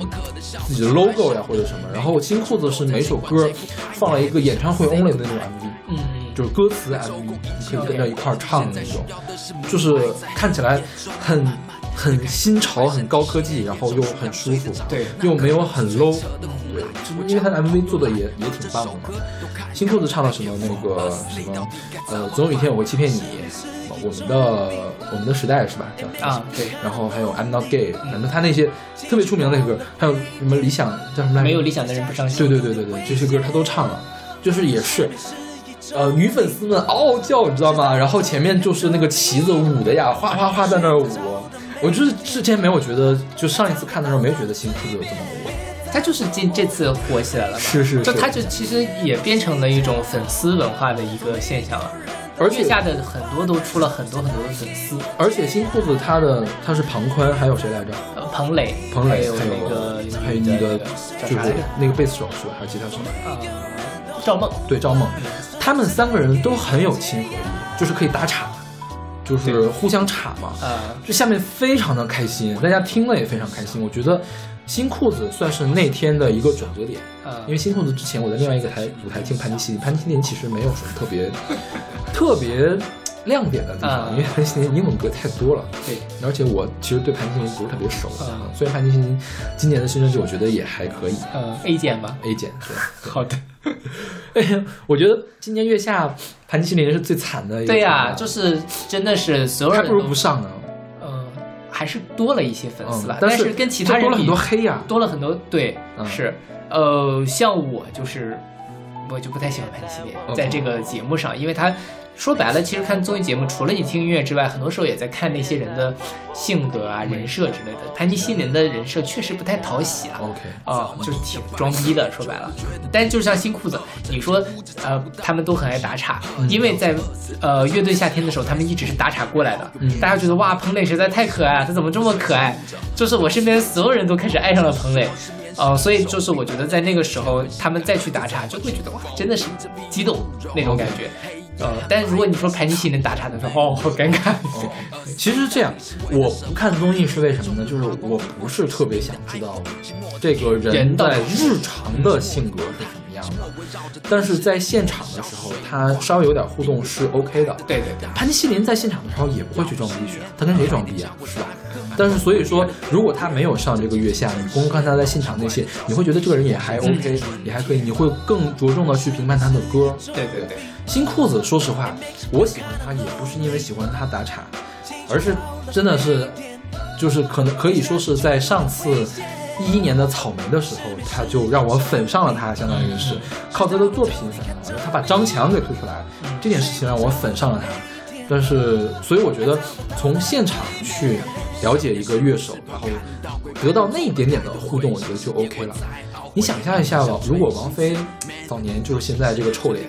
自己的 logo 呀或者什么，然后新裤子是每首歌放了一个演唱会 only 的那种 MV，嗯，就是歌词 MV，你可以跟着一块儿唱的那种，就是看起来很很新潮、很高科技，然后又很舒服，对又没有很 low，对，就是因为他的 MV 做的也也挺棒的嘛。新裤子唱了什么那个什么，呃，总有一天我会欺骗你，我们的我们的时代是吧？叫啊，对，然后还有 I'm Not Gay，反正他那些特别出名的那个歌，还有什么理想叫什么来着？没有理想的人不伤心。对对对对对，这些歌他都唱了，就是也是，呃，女粉丝们嗷嗷叫，你知道吗？然后前面就是那个旗子舞的呀，哗哗哗在那儿舞。我就是之前没有觉得，就上一次看的时候没觉得新裤子有这么火。他就是今这次火起来了嘛，是是是就他就其实也变成了一种粉丝文化的一个现象了。而且月下的很多都出了很多很多的粉丝，而且新裤子他的他是庞宽，还有谁来着？呃，彭磊，彭磊，还有那个还有那个就是？那个贝斯手是吧？还有吉他手？呃，赵梦，对，赵梦，他们三个人都很有亲和力，就是可以打岔，就是互相岔嘛。呃，这下面非常的开心，大家听了也非常开心。我觉得新裤子算是那天的一个转折点，呃因为新裤子之前我在另外一个台舞台听盘尼西林，盘尼西林其实没有什么特别 特别亮点的地方，啊因为盘尼西林英文歌太多了。对，而且我其实对盘尼西林不是特别熟，啊虽然盘尼西林今年的新专辑我觉得也还可以呃，A 减吧。，A 减对。好的。哎呀，我觉得今年月下盘尼西林是最惨的一个对呀、就是真的是所有还不如人都不上呢。呃，还是多了一些粉丝吧，，嗯但是跟其他人多了很比多黑呀、多了很多，对，嗯。是，呃，像我就是，我就不太喜欢潘金莲，嗯在这个节目上，因为他说白了，其实看综艺节目，除了你听音乐之外，很多时候也在看那些人的性格啊、人设之类的。潘尼西林的人设确实不太讨喜啊。OK，啊、就是挺装逼的，说白了。但就像新裤子，你说，呃，他们都很爱打岔，因为在呃乐队夏天的时候，他们一直是打岔过来的。嗯大家觉得哇，彭磊实在太可爱了，他怎么这么可爱？就是我身边所有人都开始爱上了彭磊。呃，所以就是我觉得在那个时候，他们再去打岔，就会觉得哇，真的是激动那种感觉。呃，但是如果你说盘尼西林打岔的时候，哦，好尴尬。哦，其实这样，我不看综艺是为什么呢？就是我不是特别想知道这个人在日常的性格是什么样的，但是在现场的时候，他稍微有点互动是 OK 的。对对对，潘西林在现场的时候也不会去装逼去，他跟谁装逼啊？是吧？但是所以说，如果他没有上这个月下，你光看他在现场那些，你会觉得这个人也还 OK，、也还可以，你会更着重的去评判他的歌。对对对，新裤子，说实话，我喜欢他也不是因为喜欢他打岔，而是真的是，就是可能可以说是在上次一一年的草莓的时候，他就让我粉上了他，相当于是靠他的作品粉上了。他把张强给推出来，这件事情让我粉上了他。但是，所以我觉得从现场去了解一个乐手，然后得到那一点点的互动，我觉得就 OK 了。你想象一下吧，如果王菲早年就是现在这个臭脸，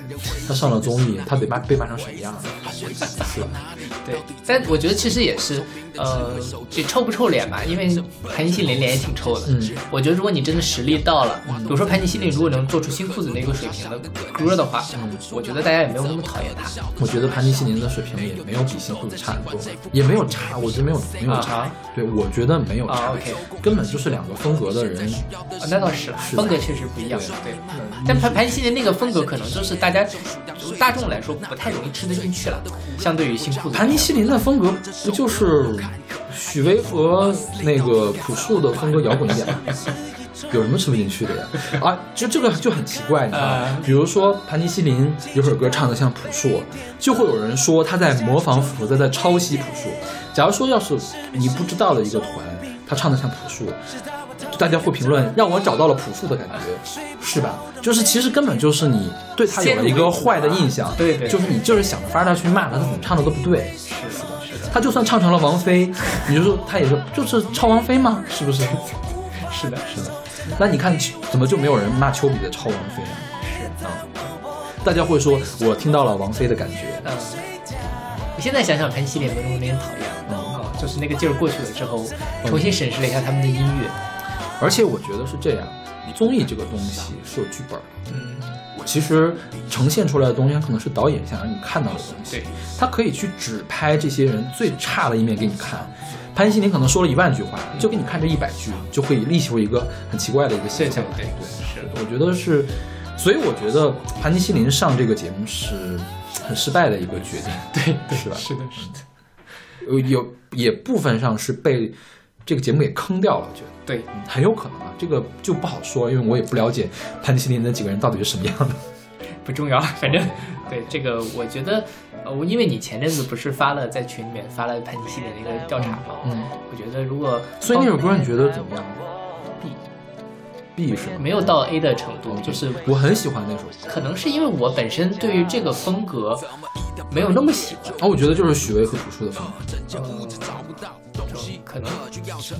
她上了综艺，她得骂被骂成什么样啊？是吧？对，但我觉得其实也是，呃，这臭不臭脸吧？因为盘尼西林脸也挺臭的。嗯，我觉得如果你真的实力到了，比如说盘尼西林如果能做出新裤子那个水平的歌的话，嗯我觉得大家也没有那么讨厌他。我觉得盘尼西林的水平也没有比新裤子差很多，也没有差，我觉得没有没有差。啊对，我觉得没有差、啊，OK 根本就是两个风格的人。啊，那倒是，是的风格确实不一样。对，但盘盘尼西林那个风格可能就是大家就是大众来说不太容易吃得进去了，相对于新裤子。盘尼西林的风格不就是许巍和那个朴树的风格摇滚一点吗？有什么吃不进去的呀？啊，就这个就很奇怪，你知道？比如说盘尼西林有首歌唱的像朴树，就会有人说他在模仿朴树，在在抄袭朴树。假如说要是你不知道的一个团，他唱的像朴树，大家会评论让我找到了朴素的感觉，是吧？就是其实根本就是你对他有了一个坏的印象，对对就是你就是想着法儿的去骂他，他怎么唱的都不对。是的，是的，他就算唱成了王菲，你就说他也是就是抄王菲吗？是不是？是的，是的，那你看怎么就没有人骂丘比特抄王菲呢？是啊，大家会说我听到了王菲的感觉，嗯，我现在想想，盘尼西林没那么令人讨厌就是那个劲儿过去了之后，重新审视了一下他们的音乐。而且我觉得是这样，综艺这个东西是有剧本的。嗯，其实呈现出来的东西，它可能是导演想让你看到的东西。对，他可以去只拍这些人最差的一面给你看。潘西林可能说了一万句话，就给你看这一百句，就会立起一个很奇怪的一个现象来。对是我觉得是，所以我觉得盘尼西林上这个节目是很失败的一个决定。对对是吧是的，是的。有有也部分上是被这个节目给坑掉了，我觉得。对，嗯很有可能啊，这个就不好说，因为我也不了解潘西林那几个人到底是什么样的。不重要，反正对这个，我觉得，呃，我因为你前阵子不是发了在群里面发了潘金西的那个调查嘛，嗯，我觉得如果所以那首歌你觉得怎么样 B？B 是？没有到 A 的程度，就是我很喜欢那首歌。可能是因为我本身对于这个风格没有那么喜欢，啊，我觉得就是许巍和朴树的风格。可能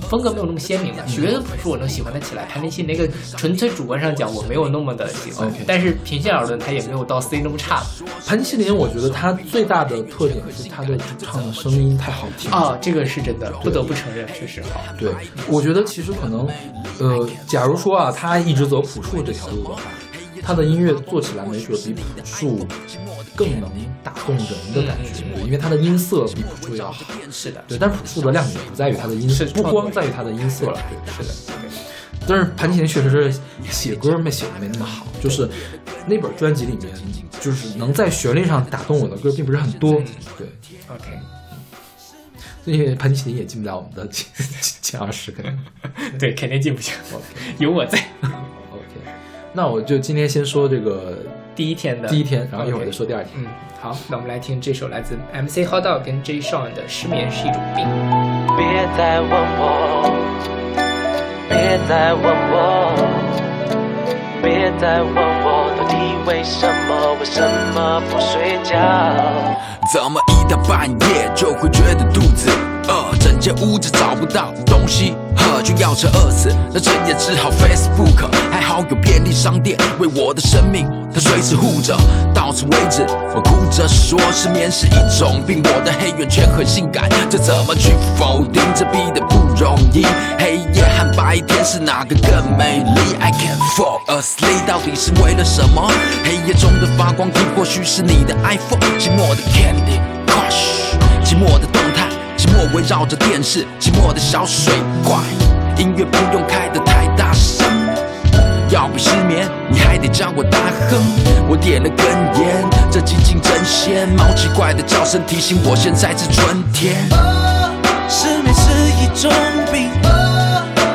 风格没有那么鲜明吧。许巍的朴树我能喜欢得起来，潘尼西那个纯粹主观上讲我没有那么的喜欢但是平心而论，他也没有到 C 那么差潘西林，我觉得他最大的特点是他的主唱的声音太好听了。啊，这个是真的，不得不承认，确实好。对，我觉得其实可能，呃，假如说啊，他一直走朴树这条路的话，他的音乐做起来没准比朴树更能打动人的感觉，对因为他的音色比朴树要好。是的，对，但是朴树的亮点不在于他的音色，不光在于他的音色了，对，是的，但是潘金莲确实是写歌没写的没那么好，就是那本专辑里面，就是能在旋律上打动我的歌并不是很多。对，OK，因为潘金莲也进不了我们的前 前二十，可能。对，肯定进不去，有我在。那我就今天先说这个第一天的第一天，然后一会儿再说第二天。嗯，好，那我们来听这首来自 MC Hotdog 跟 J Sean 的《失眠是一种病》。别再问我，别再问我，别再问我，到底为什么，为什么不睡觉？怎么一到半夜就会觉得肚子饿，间屋子找不到东西喝，就要吃饿死。那整夜只好 Facebook，还好有便利商店为我的生命，它随时护着。到此为止，我哭着说失眠是一种病，我的黑眼圈很性感，这怎么去否定？这逼的不容易。黑夜和白天是哪个更美丽？I can't fall asleep，到底是为了什么？黑夜中的发光体或许是你的 iPhone，寂寞的 Candy Crush，寂寞的，围绕着电视，寂寞的小水怪，音乐不用开得太大声。要不失眠，你还得叫我大亨。我点了根烟，这寂静真鲜。猫奇怪的叫声提醒我现在是春天。失眠是一种病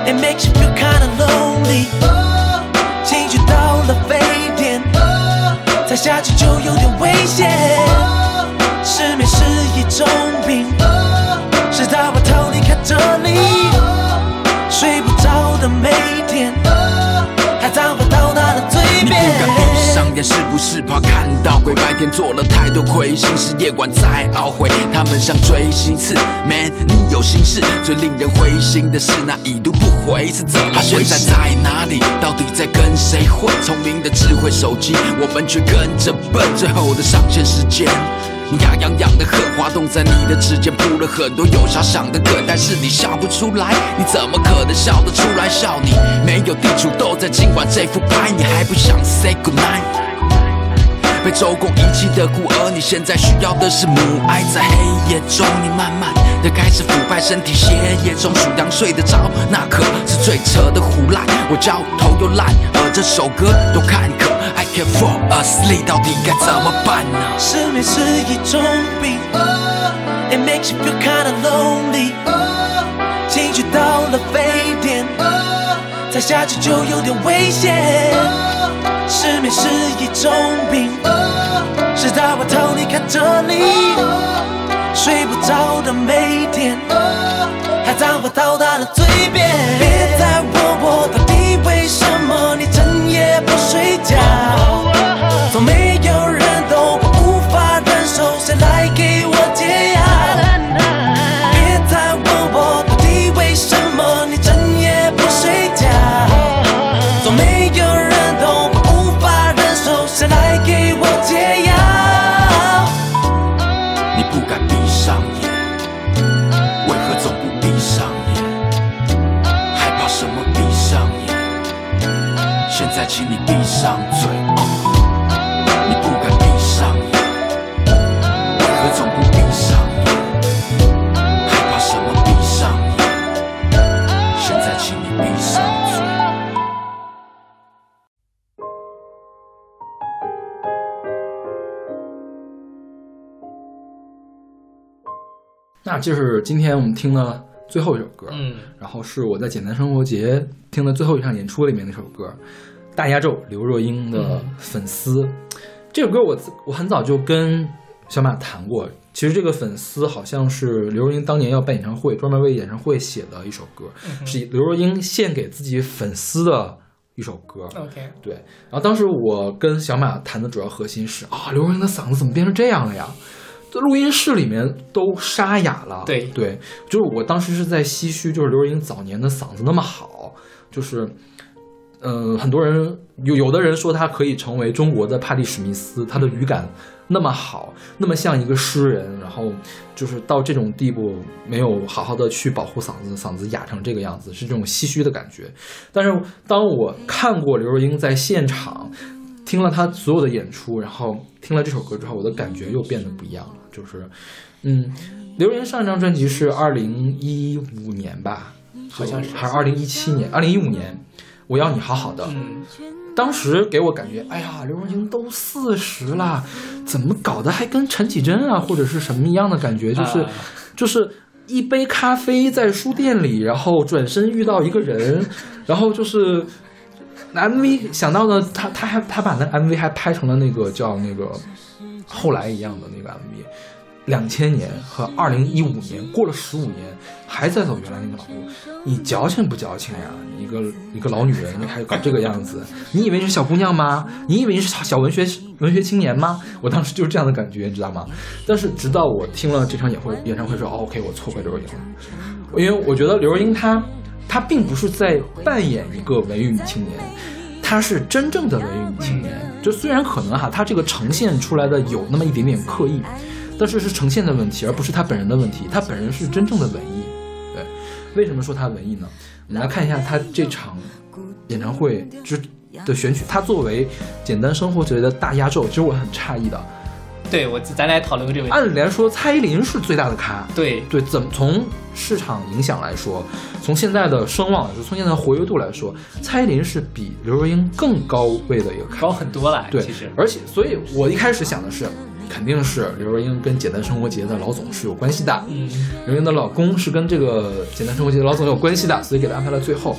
，It makes you feel kinda lonely，情绪到了沸点，再下去就有点危险。失眠是一种病，是不是怕看到鬼？白天做了太多亏心事，夜晚再懊悔。他们像锥心刺，Man，你有心事。最令人灰心的是那已读不回是怎么回事？现在在哪里？到底在跟谁混？聪明的智慧手机，我们却跟着笨。最后的上线时间。你牙痒痒的很，滑动在你的指尖铺了很多有遐想的梗，但是你笑不出来，你怎么可能笑得出来？笑你没有地主都在今晚这副牌，你还不想 say good night？被周公遗弃的孤儿，你现在需要的是母爱。在黑夜中，你慢慢的开始腐败，身体血液中数羊睡得着，那可是最扯的胡乱。我焦头又烂，而这首歌多坎坷。I can't fall asleep，到底该怎么办呢？失眠是一种病，It makes you feel kinda lonely，情绪到了沸点，再下去就有点危险。失眠是一种病，直到我逃离开这里，睡不着的每天，还找不到他的嘴边。别再问我到底为什么上嘴。你不敢闭上眼，为何总不闭上眼？害怕什么？闭上眼。现在，请你闭上嘴。那那这是今天我们听的最后一首歌，嗯，然后是我在简单生活节听的最后一场演出里面那首歌，大压轴刘若英的嗯粉丝。这首歌我我很早就跟小马谈过，其实这个粉丝好像是刘若英当年要办演唱会，专门为演唱会写的一首歌，是刘若英献给自己粉丝的一首歌。OK，对，然后当时我跟小马谈的主要核心是啊，刘若英的嗓子怎么变成这样了呀？这录音室里面都沙哑了。对对，就是我当时是在唏嘘，就是刘若英早年的嗓子那么好，就是，嗯、很多人有有的人说他可以成为中国的帕蒂史密斯，他的语感那么好，那么像一个诗人，然后就是到这种地步，没有好好的去保护嗓子，嗓子哑成这个样子，是这种唏嘘的感觉。但是当我看过刘若英在现场，听了她所有的演出，然后听了这首歌之后，我的感觉又变得不一样了。就是，嗯，刘若英上一张专辑是二零一五年吧，好像是还是二零一七年，二零一五年，我要你好好的。嗯，当时给我感觉，哎呀，刘若英都四十了，怎么搞得还跟陈绮贞啊或者是什么一样的感觉？就是，啊就是一杯咖啡在书店里，然后转身遇到一个人，然后就是 MV 想到的，他他还他把那 MV 还拍成了那个叫那个后来一样的那个 MV。两千年和二零一五年过了十五年，还在走原来那条路，你矫情不矫情呀？一个一个老女人，你还搞这个样子，你以为你是小姑娘吗？你以为你是小小文学文学青年吗？我当时就是这样的感觉，你知道吗？但是直到我听了这场演会演唱会说，哦，OK，我错怪刘若英了，因为我觉得刘若英她她并不是在扮演一个文艺女青年。她是真正的文艺女青年，就虽然可能哈，她这个呈现出来的有那么一点点刻意，但是是呈现的问题，而不是她本人的问题。她本人是真正的文艺。对，为什么说他文艺呢？我们来看一下他这场演唱会之的选曲。他作为简单生活节的大压轴，其实我很诧异的。对我咱俩也讨论过这个问题。按理来说，蔡依林是最大的咖。对，对，怎么从市场影响来说，从现在的声望来说，从现在的活跃度来说，蔡依林是比刘若英更高位的一个咖。高很多了，对，其实。而且，所以我一开始想的是，肯定是刘若英跟简单生活节的老总是有关系的。刘若英的老公是跟这个简单生活节的老总有关系的，所以给他安排了最后。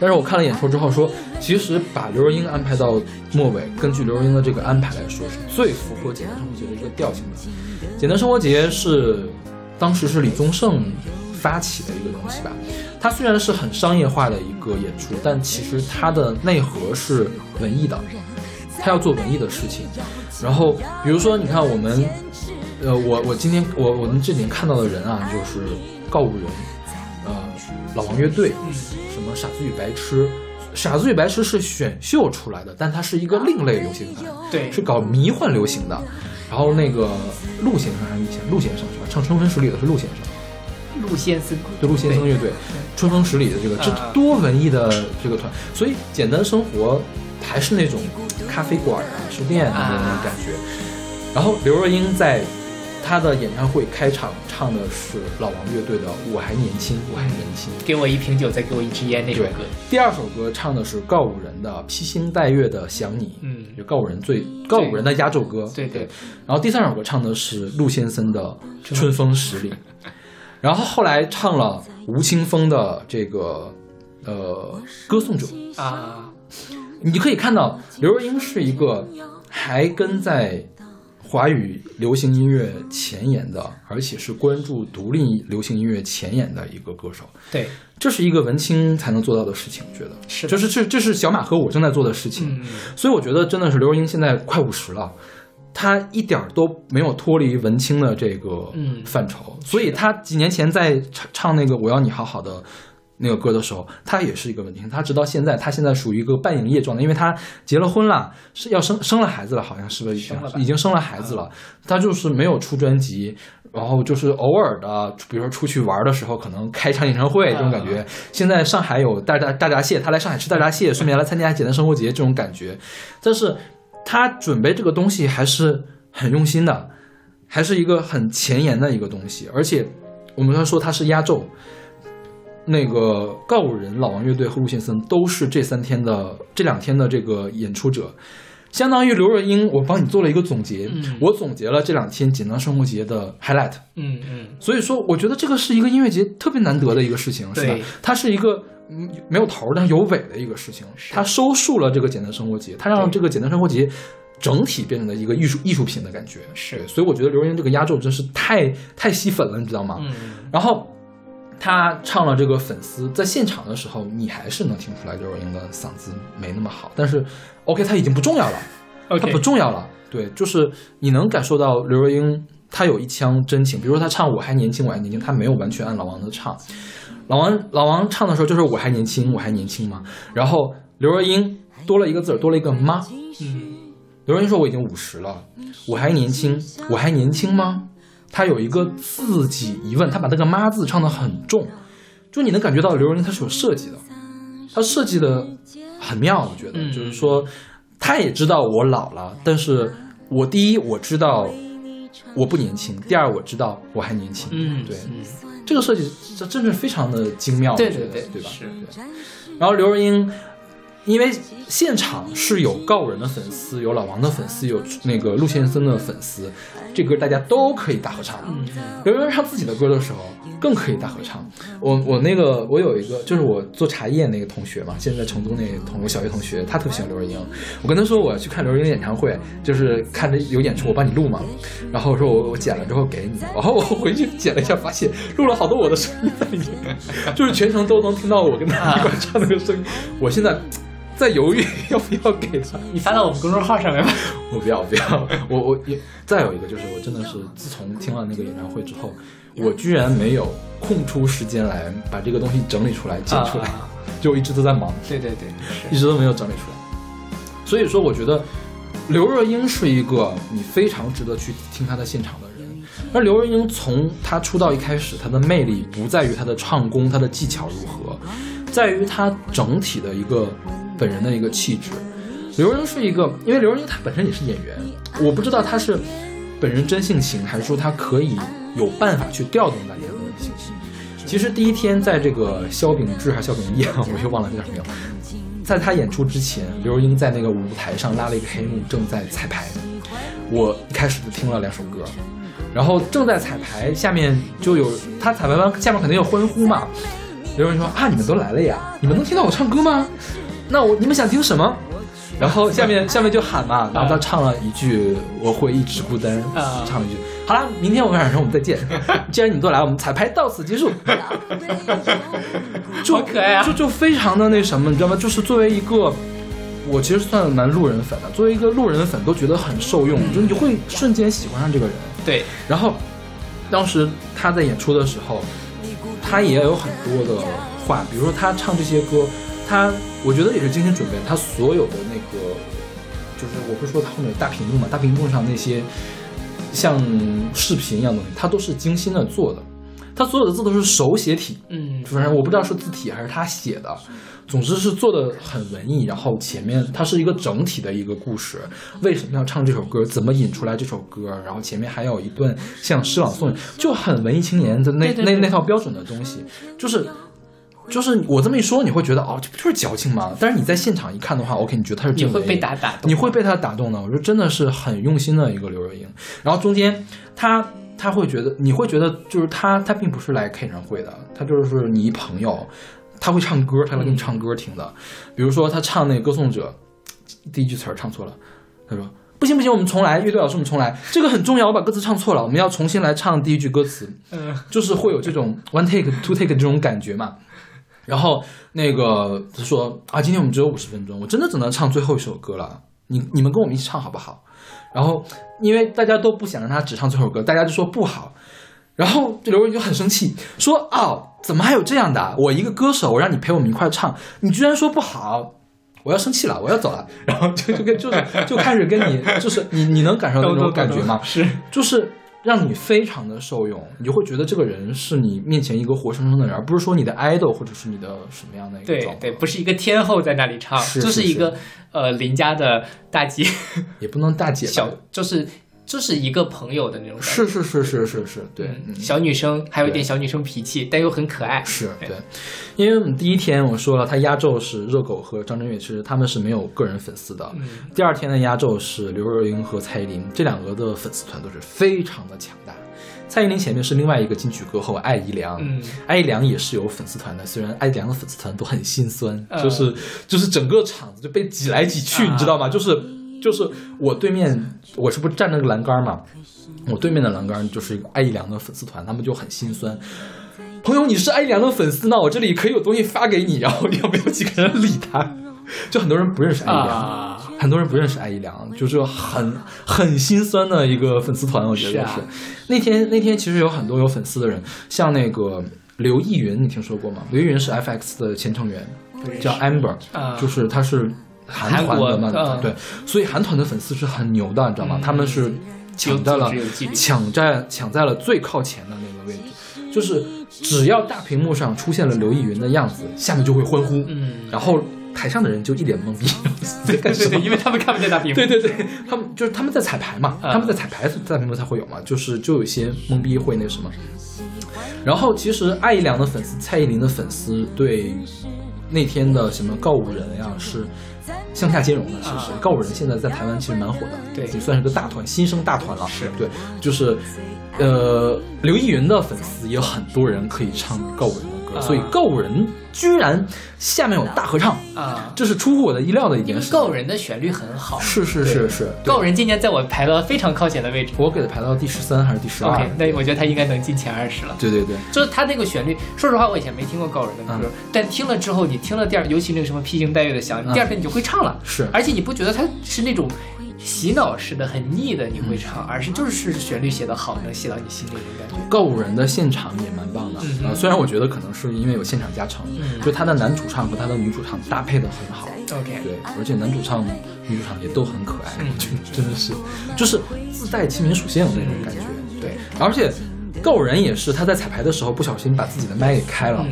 但是我看了演出之后说，其实把刘若英安排到末尾，根据刘若英的这个安排来说，是最符合简单生活节的一个调性的。简单生活节是当时是李宗盛发起的一个东西吧，它虽然是很商业化的一个演出，但其实它的内核是文艺的，他要做文艺的事情。然后比如说，你看我们，呃，我我今天我我们这里面看到的人啊，就是告五人，呃，老王乐队，什么傻子与白痴。傻子与白痴是选秀出来的，但它是一个另类流行团，对是搞迷幻流行的。然后那个陆先生还是陆先陆先生是吧？唱《春风十里》的是陆先生，陆先生，对陆先生乐队，《春风十里》的这个这啊多文艺的这个团，所以简单生活还是那种咖啡馆啊、书店啊那种感觉。然后刘若英在她的演唱会开场唱的是老王乐队的《我还年轻，我还年轻》。给我一瓶酒，再给我一支烟那首歌。，第二首歌唱的是告五人的《披星戴月的想你》，嗯就告五人最告五人的压轴歌。对对然后第三首歌唱的是陆先生的《春风十里》，然后后来唱了吴青峰的这个呃歌颂者。啊，你可以看到刘若英是一个还跟在华语流行音乐前沿的，而且是关注独立流行音乐前沿的一个歌手。对，这是一个文青才能做到的事情，我觉得。是的。就是这这是小马和我正在做的事情，嗯，所以我觉得真的是刘若英现在快五十了，她一点儿都没有脱离文青的这个嗯。范畴，所以她几年前在唱唱那个我要你好好的。那个歌的时候，他也是一个问题。他直到现在，他现在属于一个半营业状态，因为他结了婚了，是要生生了孩子了，好像是不是已经生了吧已经生了孩子了？他就是没有出专辑，然后就是偶尔的，比如说出去玩的时候，可能开一场演唱会这种感觉。现在上海有大闸大闸蟹，他来上海吃大闸蟹，顺便来参加简单生活节这种感觉。但是他准备这个东西还是很用心的，还是一个很前沿的一个东西。而且我们要说他是压轴，那个告五人、老王乐队和陆先生都是这三天的这两天的这个演出者。相当于刘若英，我帮你做了一个总结，嗯我总结了这两天简单生活节的 highlight。嗯嗯，所以说，我觉得这个是一个音乐节特别难得的一个事情，是吧？它是一个嗯没有头儿但是有尾的一个事情，它收束了这个简单生活节，它让这个简单生活节整体变成了一个艺术艺术品的感觉。是所以我觉得刘若英这个压轴真是太太吸粉了，你知道吗？嗯然后他唱了这个粉丝，在现场的时候，你还是能听出来刘若英的嗓子没那么好，但是 OK，他已经不重要了。它，OK，不重要了。对，就是你能感受到刘若英她有一腔真情，比如说她唱《我还年轻，我还年轻》，她没有完全按老王的唱。老王老王唱的时候就是我还年轻，我还年轻嘛。然后刘若英多了一个字儿，多了一个妈。嗯刘若英说我已经五十了，我还年轻，我还年轻吗？她有一个自己疑问，他把那个妈字唱得很重，就你能感觉到刘若英她是有设计的，她设计的很妙，我觉得，嗯。就是说她也知道我老了，但是我第一我知道我不年轻，第二我知道我还年轻，嗯，对，嗯这个设计这真是非常的精妙，对对对对吧？是。对。然后刘若英，因为现场是有告五人的粉丝，有老王的粉丝，有那个陆先生的粉丝，这歌大家都可以大合唱。嗯刘若英唱自己的歌的时候，更可以大合唱。我我那个我有一个就是我做茶叶那个同学嘛，现在成都那个同我小学同学，他特别喜欢刘若英。我跟他说我要去看刘若英演唱会，就是看着有演出，我帮你录嘛。然后我说我我剪了之后给你，然后我回去剪了一下，发现录了好多我的声音在里面，就是全程都能听到我跟他一块唱那个声音。我现在在犹豫要不要给他。你发到我们公众号上面吧。我不要不要，我我也再有一个就是我真的是自从听了那个演唱会之后，我居然没有空出时间来把这个东西整理出来剪出来，啊就一直都在忙，对对对，一直都没有整理出来。所以说，我觉得刘若英是一个你非常值得去听她的现场的人。而刘若英从她出道一开始，她的魅力不在于她的唱功、她的技巧如何，在于她整体的一个本人的一个气质。刘若英是一个，因为刘若英她本身也是演员，我不知道她是本人真性情，还是说她可以有办法去调动大家的信息。其实第一天在这个萧秉治还是萧秉义啊，我又忘了叫什么名了。在他演出之前，刘若英在那个舞台上拉了一个黑幕，正在彩排。我一开始就听了两首歌，然后正在彩排，下面就有他彩排完，下面肯定有欢呼嘛。刘若英说啊，你们都来了呀，你们能听到我唱歌吗？那我你们想听什么？然后下面下面就喊嘛，然后他唱了一句“我会一直孤单”，啊唱了一句。好了，明天我晚上我们再见。既然你们都来，我们彩排到此结束。就好可爱啊就就非常的那什么，你知道吗？就是作为一个，我其实算蛮路人粉的，作为一个路人粉都觉得很受用，就是你会瞬间喜欢上这个人。对，然后，当时他在演出的时候，他也有很多的话，比如说他唱这些歌，他我觉得也是精心准备，他所有的那个，就是我不是说他后面有大屏幕嘛，大屏幕上那些像视频一样的东西，他都是精心的做的，他所有的字都是手写体，嗯反正我不知道是字体还是他写的，总之是做的很文艺。然后前面它是一个整体的一个故事，为什么要唱这首歌，怎么引出来这首歌，然后前面还有一段像诗朗诵，就很文艺青年的那那那套标准的东西，就是。就是我这么一说，你会觉得哦，这不就是矫情吗？但是你在现场一看的话，OK，你觉得他是你会真文艺被打打动，你会被他打动的。我觉得真的是很用心的一个刘若英。然后中间他他会觉得，你会觉得就是他他并不是来开演唱会的，他就是你一朋友，他会唱歌，他来给你唱歌听的。比如说他唱那个《歌颂者》，第一句词儿唱错了，他说。不行不行，我们重来。乐队老师，我们重来。这个很重要，我把歌词唱错了，我们要重新来唱第一句歌词。嗯就是会有这种 one take two take 这种感觉嘛。然后那个他说啊，今天我们只有五十分钟，我真的只能唱最后一首歌了。你你们跟我们一起唱好不好？然后因为大家都不想让他只唱最后歌，大家就说不好。然后刘若英就很生气，说啊，怎么还有这样的啊？我一个歌手，我让你陪我们一块唱，你居然说不好，我要生气了，我要走了。然后就就跟就是就开始跟你就是你你能感受到那种感觉吗？是，就是让你非常的受用，你就会觉得这个人是你面前一个活生生的人，而不是说你的 idol 或者是你的什么样的一个对对，不是一个天后在那里唱，是就是一个呃邻家的大姐。也不能大姐小，就是就是一个朋友的那种感觉。是是是是是是，对，小女生还有一点小女生脾气，但又很可爱。是对，因为我们第一天我说了，他压轴是热狗和张震岳，其实他们是没有个人粉丝的。嗯第二天的压轴是刘若英和蔡依林，这两个的粉丝团都是非常的强大。蔡依林前面是另外一个金曲歌后艾怡良，嗯艾怡良也是有粉丝团的，虽然艾怡良的粉丝团都很心酸，嗯就是就是整个场子就被挤来挤去，啊你知道吗？就是就是我对面我是不是站着个栏杆嘛，我对面的栏杆就是一个艾怡良的粉丝团，他们就很心酸。朋友，你是艾怡良的粉丝那，我这里可以有东西发给你，然后也没有几个人理他，就很多人不认识艾怡良。啊，很多人不认识艾怡良，就是很很心酸的一个粉丝团，我觉得是啊那天那天其实有很多有粉丝的人，像那个刘逸云，你听说过吗？刘逸云是 FX 的前成员，叫 Amber，、啊就是他是韩团的嘛，对，所以韩团的粉丝是很牛的，你知道吗？嗯他们是抢在了抢在抢在了最靠前的那个位置，就是只要大屏幕上出现了刘逸云的样子，下面就会欢呼，嗯，然后台上的人就一脸懵逼，在干什么？因为他们看不见大屏幕。对对对，他们就是他们在彩排嘛，嗯他们在彩排大屏幕才会有嘛，就是就有些懵逼会那什么。然后其实艾怡良的粉丝、蔡依林的粉丝对那天的什么告五人呀是向下兼容的，其实啊告五人现在在台湾其实蛮火的，对。也算是个大团，新生大团了。是。对，就是呃刘逸云的粉丝也有很多人可以唱告五人的所以告五人居然下面有大合唱，啊，这是出乎我的意料的一因为件事。告人的旋律很好。是是是是，对告人今年在我排到非常靠前的位置。我给他排到第十三还是第十二 OK，那我觉得他应该能进前二十了。对对对，就是他那个旋律，说实话，我以前没听过告人的歌，嗯但听了之后，你听了第二，尤其那个什么披星戴月的想，你第二遍你就会唱了。是而且你不觉得他是那种洗脑式的、很腻的你会唱，而是就是旋律写得好，能写到你心里的感觉。告五人的现场也蛮棒的，虽然我觉得可能是因为有现场加成，嗯。就他的男主唱和他的女主唱搭配的很好，OK，对，而且男主唱、女主唱也都很可爱，嗯。我觉得真的是，就是自带亲民属性的那种感觉，对，而且告五人也是他在彩排的时候不小心把自己的麦给开了。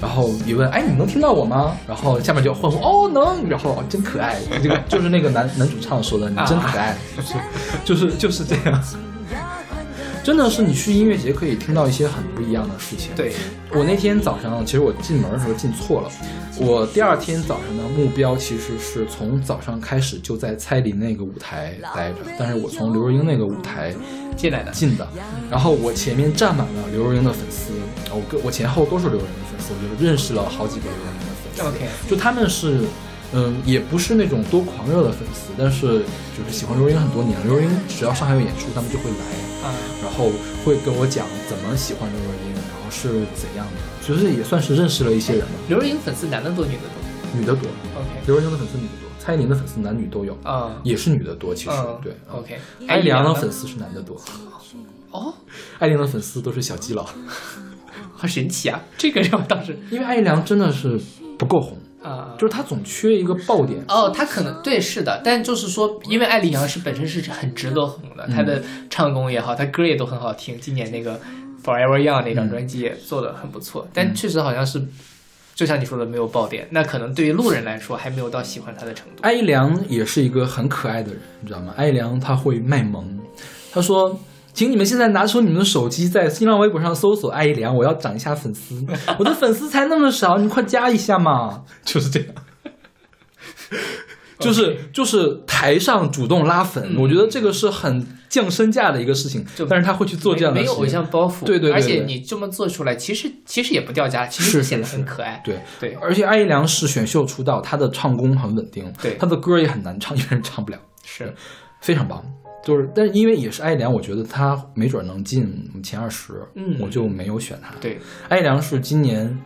嗯然后一问，哎，你能听到我吗？然后下面就欢呼，哦，能。然后哦真可爱，这个就是那个男男主唱说的，你真可爱，就是就是就是这样。真的是你去音乐节可以听到一些很不一样的事情。对，我那天早上，其实我进门的时候进错了。我第二天早上的目标其实是从早上开始就在蔡依林那个舞台待着，但是我从刘若英那个舞台进来的。进的，然后我前面站满了刘若英的粉丝，我跟我前后都是刘若英的粉丝，我就认识了好几个刘若英的粉丝。OK，就他们是，嗯，也不是那种多狂热的粉丝，但是就是喜欢刘若英很多年了。刘若英只要上海有演出，他们就会来，啊，然后会跟我讲怎么喜欢刘若英，然后是怎样的，其实也算是认识了一些人吧。刘若英粉丝男的多，女的多女的多，？OK，刘若英的粉丝女的多，蔡依林的粉丝男女都有，啊，也是女的多，其实、嗯对。OK，艾丽良的粉丝是男的多，哦，艾怡良的粉丝都是小基佬，好神奇啊！这个让我当时因为艾怡良真的是不够红，啊，就是他总缺一个爆点。哦，他可能对是的，但就是说，因为艾丽杨是本身是很值得红的，她的唱功也好，他歌也都很好听。今年那个 Forever Young 那张专辑也做的很不错，但确实好像是，就像你说的没有爆点，那可能对于路人来说还没有到喜欢他的程度。艾怡良也是一个很可爱的人，你知道吗？艾怡良他会卖萌，他说：“请你们现在拿出你们的手机，在新浪微博上搜索艾依良，我要涨一下粉丝，我的粉丝才那么少，你快加一下嘛。”就是这样。就是就是台上主动拉粉，嗯我觉得这个是很降身价的一个事情，但是他会去做这样的事情。没没有偶像包袱，对对对而且你这么做出来，其实其实也不掉价，其实显得很可爱。对对而且艾依良是选秀出道，他的唱功很稳定，对他的歌也很难唱，一个人唱不了。是，非常棒。就是，但是因为也是艾怡良，我觉得他没准能进前二十，嗯。我就没有选他。对，艾怡良是今年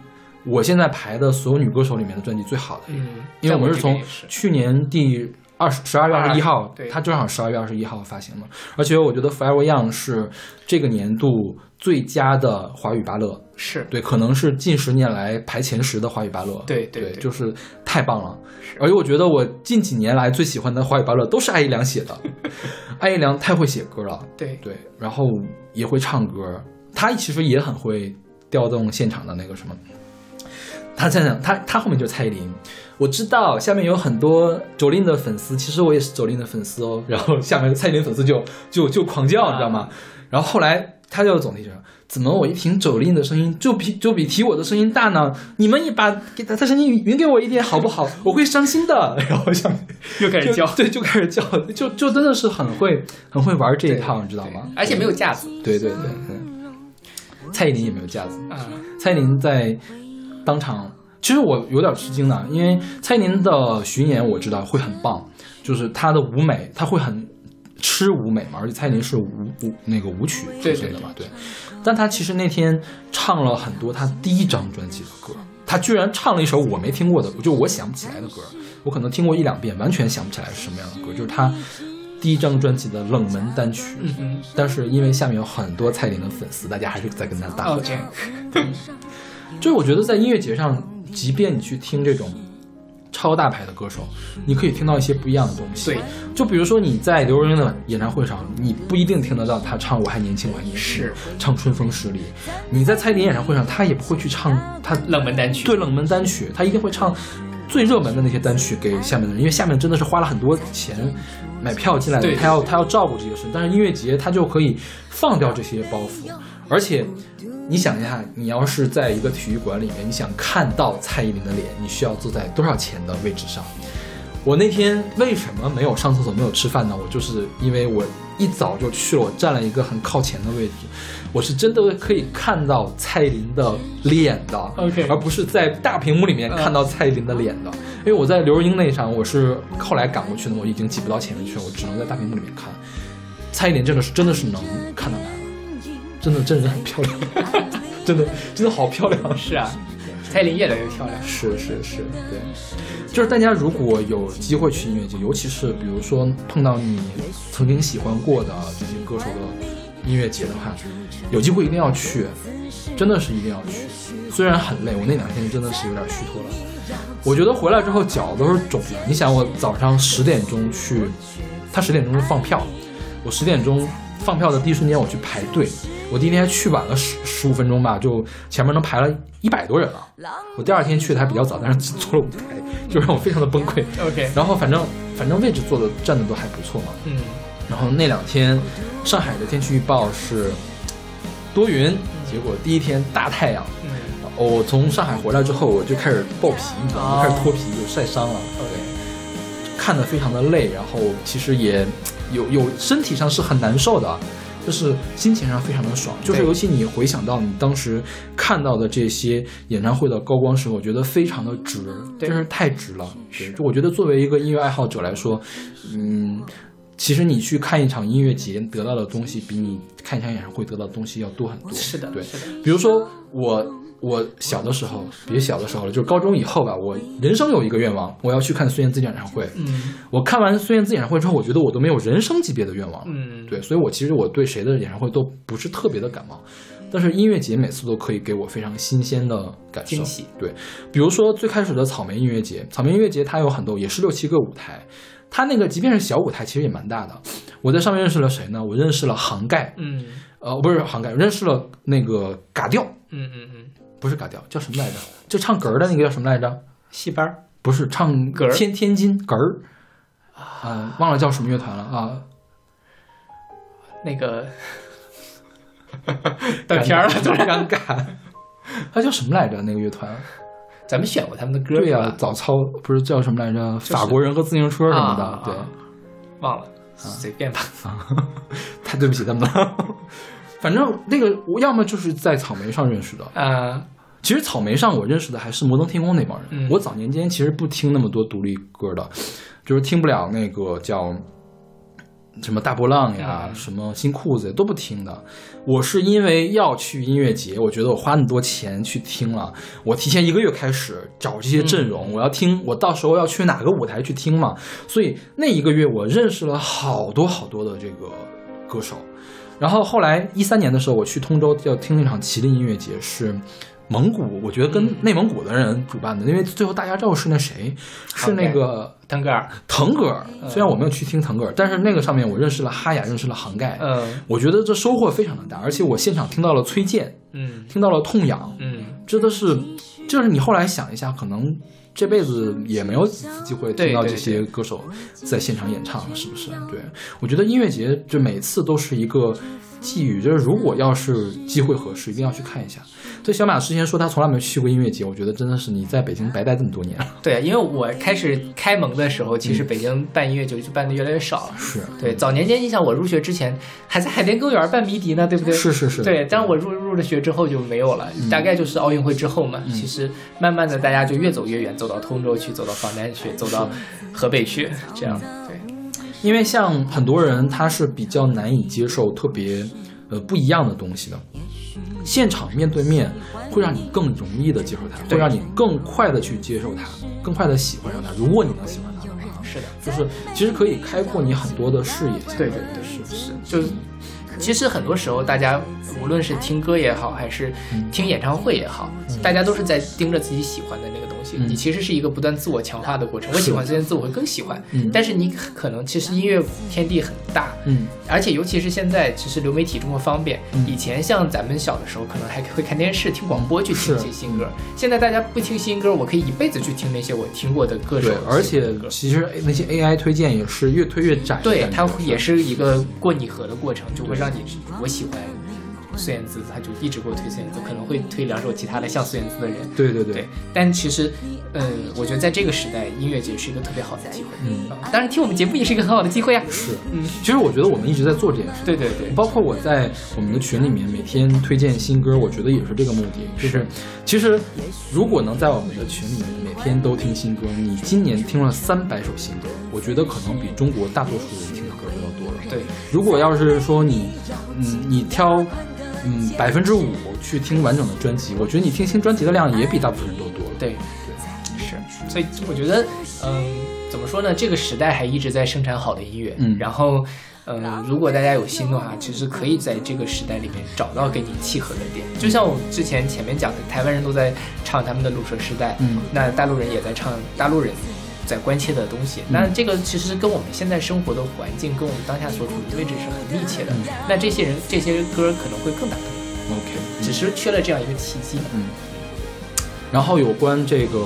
我现在排的所有女歌手里面的专辑最好的一个，嗯，因为我们是从去年第二十十二月二十一号，对。他正好十二月二十一号发行的，而且我觉得 Forever Young 是这个年度最佳的华语芭乐，是对，可能是近十年来排前十的华语芭乐，对对就是太棒了。而且我觉得我近几年来最喜欢的华语芭乐都是艾怡良写的，艾怡良太会写歌了，对对，然后也会唱歌，他其实也很会调动现场的那个什么。他在讲他他后面就是蔡依林。我知道下面有很多周琳的粉丝，其实我也是周琳的粉丝哦。然后下面蔡依林粉丝就就就狂叫，你知道吗？然后后来他就总体上，怎么我一听周琳的声音就比就比提我的声音大呢？你们也把给他他声音匀给我一点好不好？我会伤心的。然后下面就又开始叫，对，就开始叫，就就真的是很会很会玩这一套，你知道吗？而且没有架子对对对对。蔡依林也没有架子，啊，蔡依林在当场，其实我有点吃惊的，因为蔡依林的巡演我知道会很棒，就是她的舞美，她会很吃舞美嘛，而且蔡依林是舞舞那个舞曲出身的嘛，对。但他其实那天唱了很多他第一张专辑的歌，他居然唱了一首我没听过的，就我想不起来的歌，我可能听过一两遍，完全想不起来是什么样的歌，就是他第一张专辑的冷门单曲。嗯嗯但是因为下面有很多蔡依林的粉丝，大家还是在跟他大合唱。就是我觉得在音乐节上，即便你去听这种超大牌的歌手，你可以听到一些不一样的东西。对，就比如说你在刘若英的演唱会上，你不一定听得到她唱《我还年轻，我还年轻》，是唱《春风十里》。你在蔡依林演唱会上，她也不会去唱她冷门单曲，对冷门单曲，她一定会唱最热门的那些单曲给下面的人，因为下面真的是花了很多钱买票进来的，对他要她要照顾这些事。但是音乐节她就可以放掉这些包袱，而且你想一下，你要是在一个体育馆里面，你想看到蔡依林的脸，你需要坐在多少钱的位置上？我那天为什么没有上厕所、没有吃饭呢？我就是因为我一早就去了，我站了一个很靠前的位置，我是真的可以看到蔡依林的脸的 OK 而不是在大屏幕里面看到蔡依林的脸的。因为我在刘若英那场，我是后来赶过去的，我已经挤不到前面去了，我只能在大屏幕里面看。蔡依林真的是真的是能看到她，真的真人很漂亮，真的真的好漂亮。是啊，蔡依林越来越漂亮。是是是，对，就是大家如果有机会去音乐节，尤其是比如说碰到你曾经喜欢过的这些歌手的音乐节的话，有机会一定要去，真的是一定要去。虽然很累，我那两天真的是有点虚脱了。我觉得回来之后脚都是肿的。你想，我早上十点钟去，他十点钟就放票，我十点钟放票的第一瞬间我去排队，我第一天去晚了十十五分钟吧，就前面能排了一百多人了。我第二天去的还比较早，但是坐了舞台，就让我非常的崩溃。OK，然后反正反正位置坐的站的都还不错嘛。嗯，然后那两天上海的天气预报是多云，结果第一天大太阳。嗯我从上海回来之后，我就开始爆皮，你知道吗？哦开始脱皮，就晒伤了。，OK，看的非常的累，然后其实也有有身体上是很难受的，就是心情上非常的爽。就是尤其你回想到你当时看到的这些演唱会的高光时候，我觉得非常的值，真是太值了。对，就我觉得作为一个音乐爱好者来说，嗯。其实你去看一场音乐节得到的东西，比你看一场演唱会得到的东西要多很多。是的，对，比如说我我小的时候，别小的时候了，就是高中以后吧，我人生有一个愿望，我要去看孙燕姿演唱会。嗯我看完孙燕姿演唱会之后，我觉得我都没有人生级别的愿望。嗯，对，所以我其实我对谁的演唱会都不是特别的感冒，但是音乐节每次都可以给我非常新鲜的感受。惊喜对，比如说最开始的草莓音乐节，草莓音乐节它有很多也是六七个舞台，它那个即便是小舞台，其实也蛮大的。我在上面认识了谁呢？我认识了杭盖，嗯呃，不是杭盖，认识了那个嘎调，嗯嗯嗯，不是嘎调，叫什么来着？就唱嗝儿的那个叫什么来着？戏班儿不是唱嗝儿天天津嗝儿，啊、忘了叫什么乐团了啊。那个 断片儿了，突然。尴尬。他叫什么来着？那个乐团？咱们选过他们的歌，对呀、早操不是叫什么来着？法国人和自行车什么的。对，啊啊忘了，随便吧。太对不起他们了。反正那个我要么就是在草莓上认识的，啊，其实草莓上我认识的还是摩登天空那帮人。嗯我早年间其实不听那么多独立歌的，就是听不了那个叫什么大波浪呀、嗯什么新裤子都不听的。我是因为要去音乐节，我觉得我花那么多钱去听了，我提前一个月开始找这些阵容，我要听，我到时候要去哪个舞台去听嘛。所以那一个月我认识了好多好多的这个歌手。然后后来一三年的时候，我去通州要听那场麒麟音乐节，是蒙古，我觉得跟内蒙古的人主办的，因为最后大家知道是那谁，是那个腾格尔，腾格尔。虽然我没有去听腾格尔，但是那个上面我认识了哈雅，认识了杭盖，嗯。我觉得这收获非常的大，而且我现场听到了崔健，嗯。听到了痛痒，嗯。真的是，就是你后来想一下，可能这辈子也没有几次机会听到这些歌手在现场演唱，是不是？对，我觉得音乐节就每次都是一个寄语，就是如果要是机会合适，一定要去看一下。对，小马之前说他从来没有去过音乐节，我觉得真的是你在北京白待这么多年了。对，因为我开始开蒙的时候，其实北京办音乐节就办的越来越少了。是，对，早年间，你想我入学之前还在海淀公园办迷笛呢，对不对？是是是对，但是我入入了学之后就没有了，大概就是奥运会之后嘛。其实慢慢的，大家就越走越远，走到通州去，走到防南去，走到河北去，这样。对，因为像很多人他是比较难以接受特别呃不一样的东西的，现场面对面会让你更容易的接受它，会让你更快的去接受它，更快的喜欢上它。如果你能喜欢它的话，是的。就是其实可以开阔你很多的视野。对对对，是是，就其实很多时候，大家无论是听歌也好，还是听演唱会也好，大家都是在盯着自己喜欢的那个东西。嗯你其实是一个不断自我强化的过程。我喜欢这件字，我会更喜欢。嗯但是你可能其实音乐天地很大，嗯，而且尤其是现在，其实流媒体这么方便。嗯以前像咱们小的时候，可能还会看电视、听广播去听一些新歌。现在大家不听新歌，我可以一辈子去听那些我听过的歌手对，而且其实那些 AI 推荐也是越推越窄的对，它也是一个过拟合的过程，就会让你我喜欢孙燕姿，他就一直给我推孙燕姿，可能会推两首其他的像孙燕姿的人。对对对，但其实，嗯，我觉得在这个时代，音乐节是一个特别好的机会。嗯啊，当然听我们节目也是一个很好的机会啊。是。嗯，其实我觉得我们一直在做这件事。对对对，包括我在我们的群里面每天推荐新歌，我觉得也是这个目的。就是，其实如果能在我们的群里面每天都听新歌，你今年听了三百首新歌，我觉得可能比中国大多数人听的歌都要多了。对，如果要是说你，嗯，你挑，嗯，百分之五去听完整的专辑，我觉得你听新专辑的量也比大部分人都多了。对，是，所以我觉得，嗯，怎么说呢？这个时代还一直在生产好的音乐，嗯然后，嗯，如果大家有心的话，其实可以在这个时代里面找到跟你契合的点。就像我之前前面讲的，台湾人都在唱他们的鲁蛇时代，嗯那大陆人也在唱大陆人。在关切的东西，那这个其实跟我们现在生活的环境，跟我们当下所处的位置是很密切的。那这些人这些歌可能会更打动你，OK，只是缺了这样一个契机。嗯。然后有关这个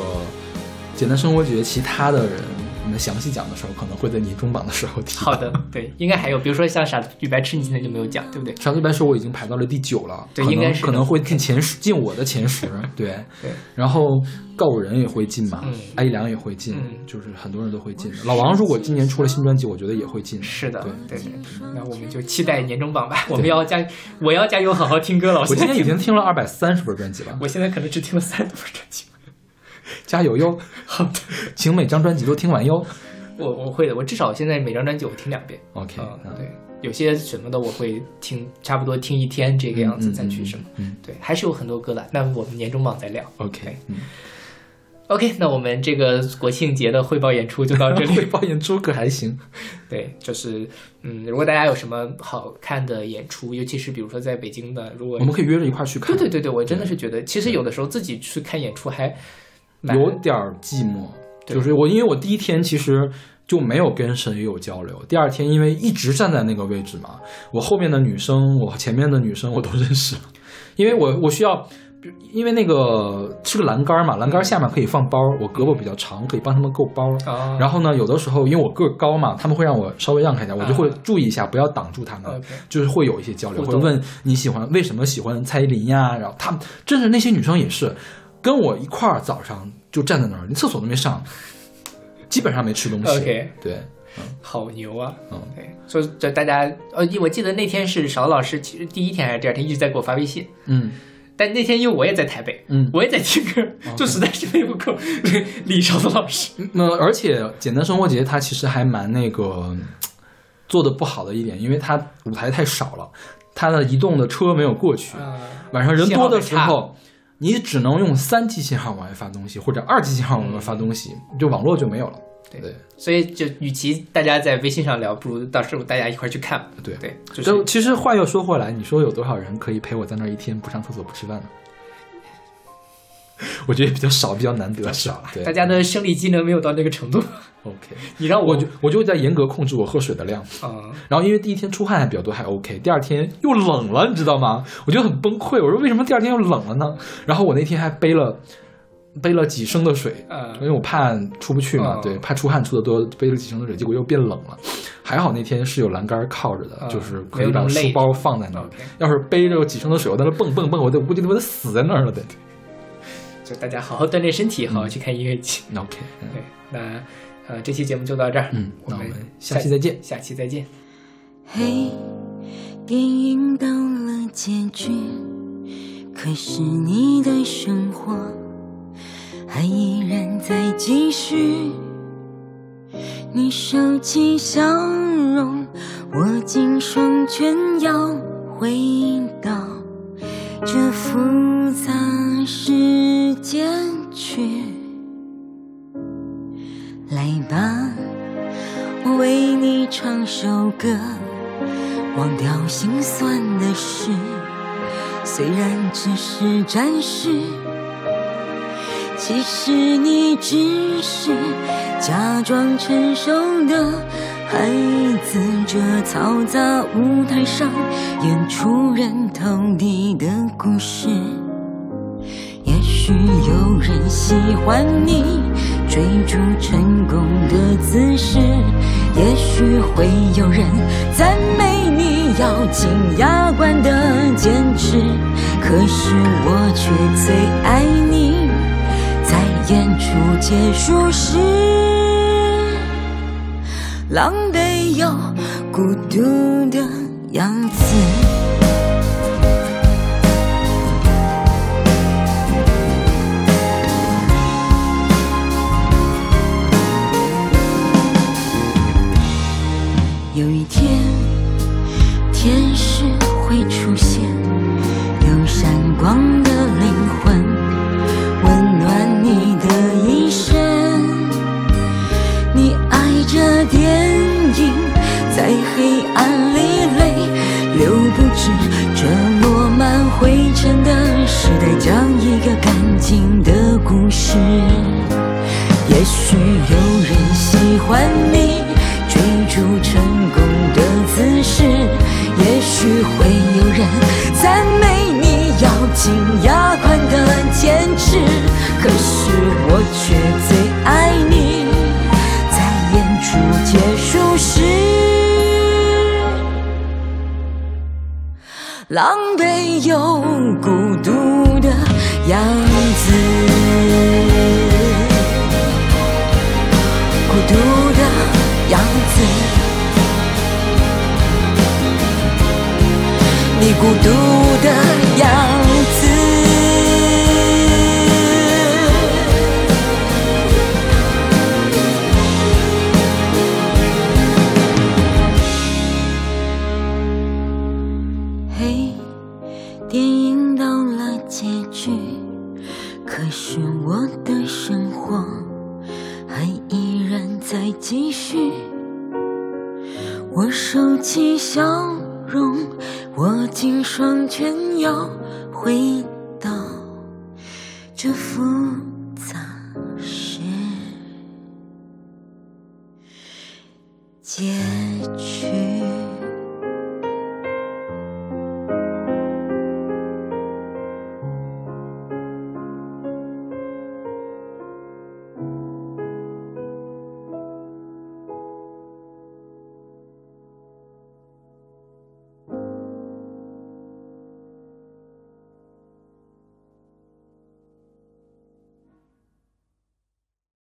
简单生活节其他的人，我们详细讲的时候，可能会在年终榜的时候提。好的，对，应该还有，比如说像傻子与白痴，你现在就没有讲，对不对？傻子与白痴我已经排到了第九了，对应该是可能会进前十，进我的前十。对对，然后告五人也会进嘛，嗯艾一良也会进，嗯就是很多人都会进。老王如果今年出了新专辑，我觉得也会进。是的，对对对。那我们就期待年终榜吧，我们要加，我要加油，好好听歌了。我今天已经听了二百三十本专辑了，我现在可能只听了三十多本专辑。加油哟！好的，请每张专辑都听完哟。我我会的，我至少现在每张专辑我听两遍。OK，对，有些什么的我会听，差不多听一天这个样子再去什么。嗯对，还是有很多歌的。那我们年终榜再聊。，OK，嗯，OK，那我们这个国庆节的汇报演出就到这里。汇报演出可还行。对，就是嗯，如果大家有什么好看的演出，尤其是比如说在北京的，如果我们可以约着一块儿去看。对对对对，我真的是觉得，其实有的时候自己去看演出还蛮有点儿寂寞，就是我因为我第一天其实就没有跟谁有交流，第二天因为一直站在那个位置嘛，我后面的女生，我前面的女生我都认识，因为我我需要。因为那个是个栏杆嘛，栏杆下面可以放包，我胳膊比较长，可以帮他们够包。啊，然后呢，有的时候因为我个儿高嘛，他们会让我稍微让开一点，我就会注意一下，不要挡住他们。就是会有一些交流，会问你喜欢为什么喜欢蔡依林呀？然后他们，真是那些女生也是跟我一块儿早上就站在那儿，连厕所都没上，基本上没吃东西。OK 对，好牛啊！嗯，对，所以就大家呃，我记得那天是勺老师，其实第一天还是第二天一直在给我发微信，嗯。但那天因为我也在台北，嗯。我也在听歌，就实在是背不够李勺子老师。那而且简单生活节它其实还蛮那个做的不好的一点，因为它舞台太少了，它的移动的车没有过去，啊，晚上人多的时候。你只能用三 G 信号往外发东西，或者二 G 信号往外发东西，就网络就没有了。对对所以就与其大家在微信上聊，不如到时候大家一块儿去看。对对，就就是其实话又说回来，你说有多少人可以陪我在那儿一天不上厕所不吃饭呢？我觉得比较少，比较难得少。对大家的生理机能没有到那个程度。OK，你让我就我就在严格控制我喝水的量。嗯、然后因为第一天出汗还比较多，还 OK，第二天又冷了，你知道吗？我就很崩溃。我说为什么第二天又冷了呢？然后我那天还背了背了几升的水，嗯因为我怕出不去嘛，哦对，怕出汗出的多，背了几升的水，结果又变冷了。还好那天是有栏杆靠着的，嗯就是可以把书包放在那儿。要是背着几升的水，我在那蹦蹦蹦，我得估计都得死在那儿了得。就大家好好锻炼身体，好好去看音乐剧。OK，嗯对，那呃，这期节目就到这儿，嗯我们那我们下期再见下期再见。嘿，电影到了结局，可是你的生活还依然在继续。你收起笑容，握紧双拳，要回到这复杂世界去。来吧。我为你唱首歌，忘掉心酸的事，虽然只是暂时，其实你只是假装成熟的孩子，这嘈杂舞台上演出人头地的故事。也许有人喜欢你追逐成功的姿势，也许会有人赞美你咬紧牙关的坚持，可是我却最爱你，在演出结束时，狼狈又孤独的样子。有一天，天使会出现，有闪光的灵魂，温暖你的一生。你爱着电影，在黑暗里泪流不止。这落满灰尘的时代，讲一个干净的故事。也许有人喜欢你紧牙关的坚持，可是我却最爱你，在演出结束时，狼狈又孤独的样子。孤独的样子，你孤独的样子窗前有回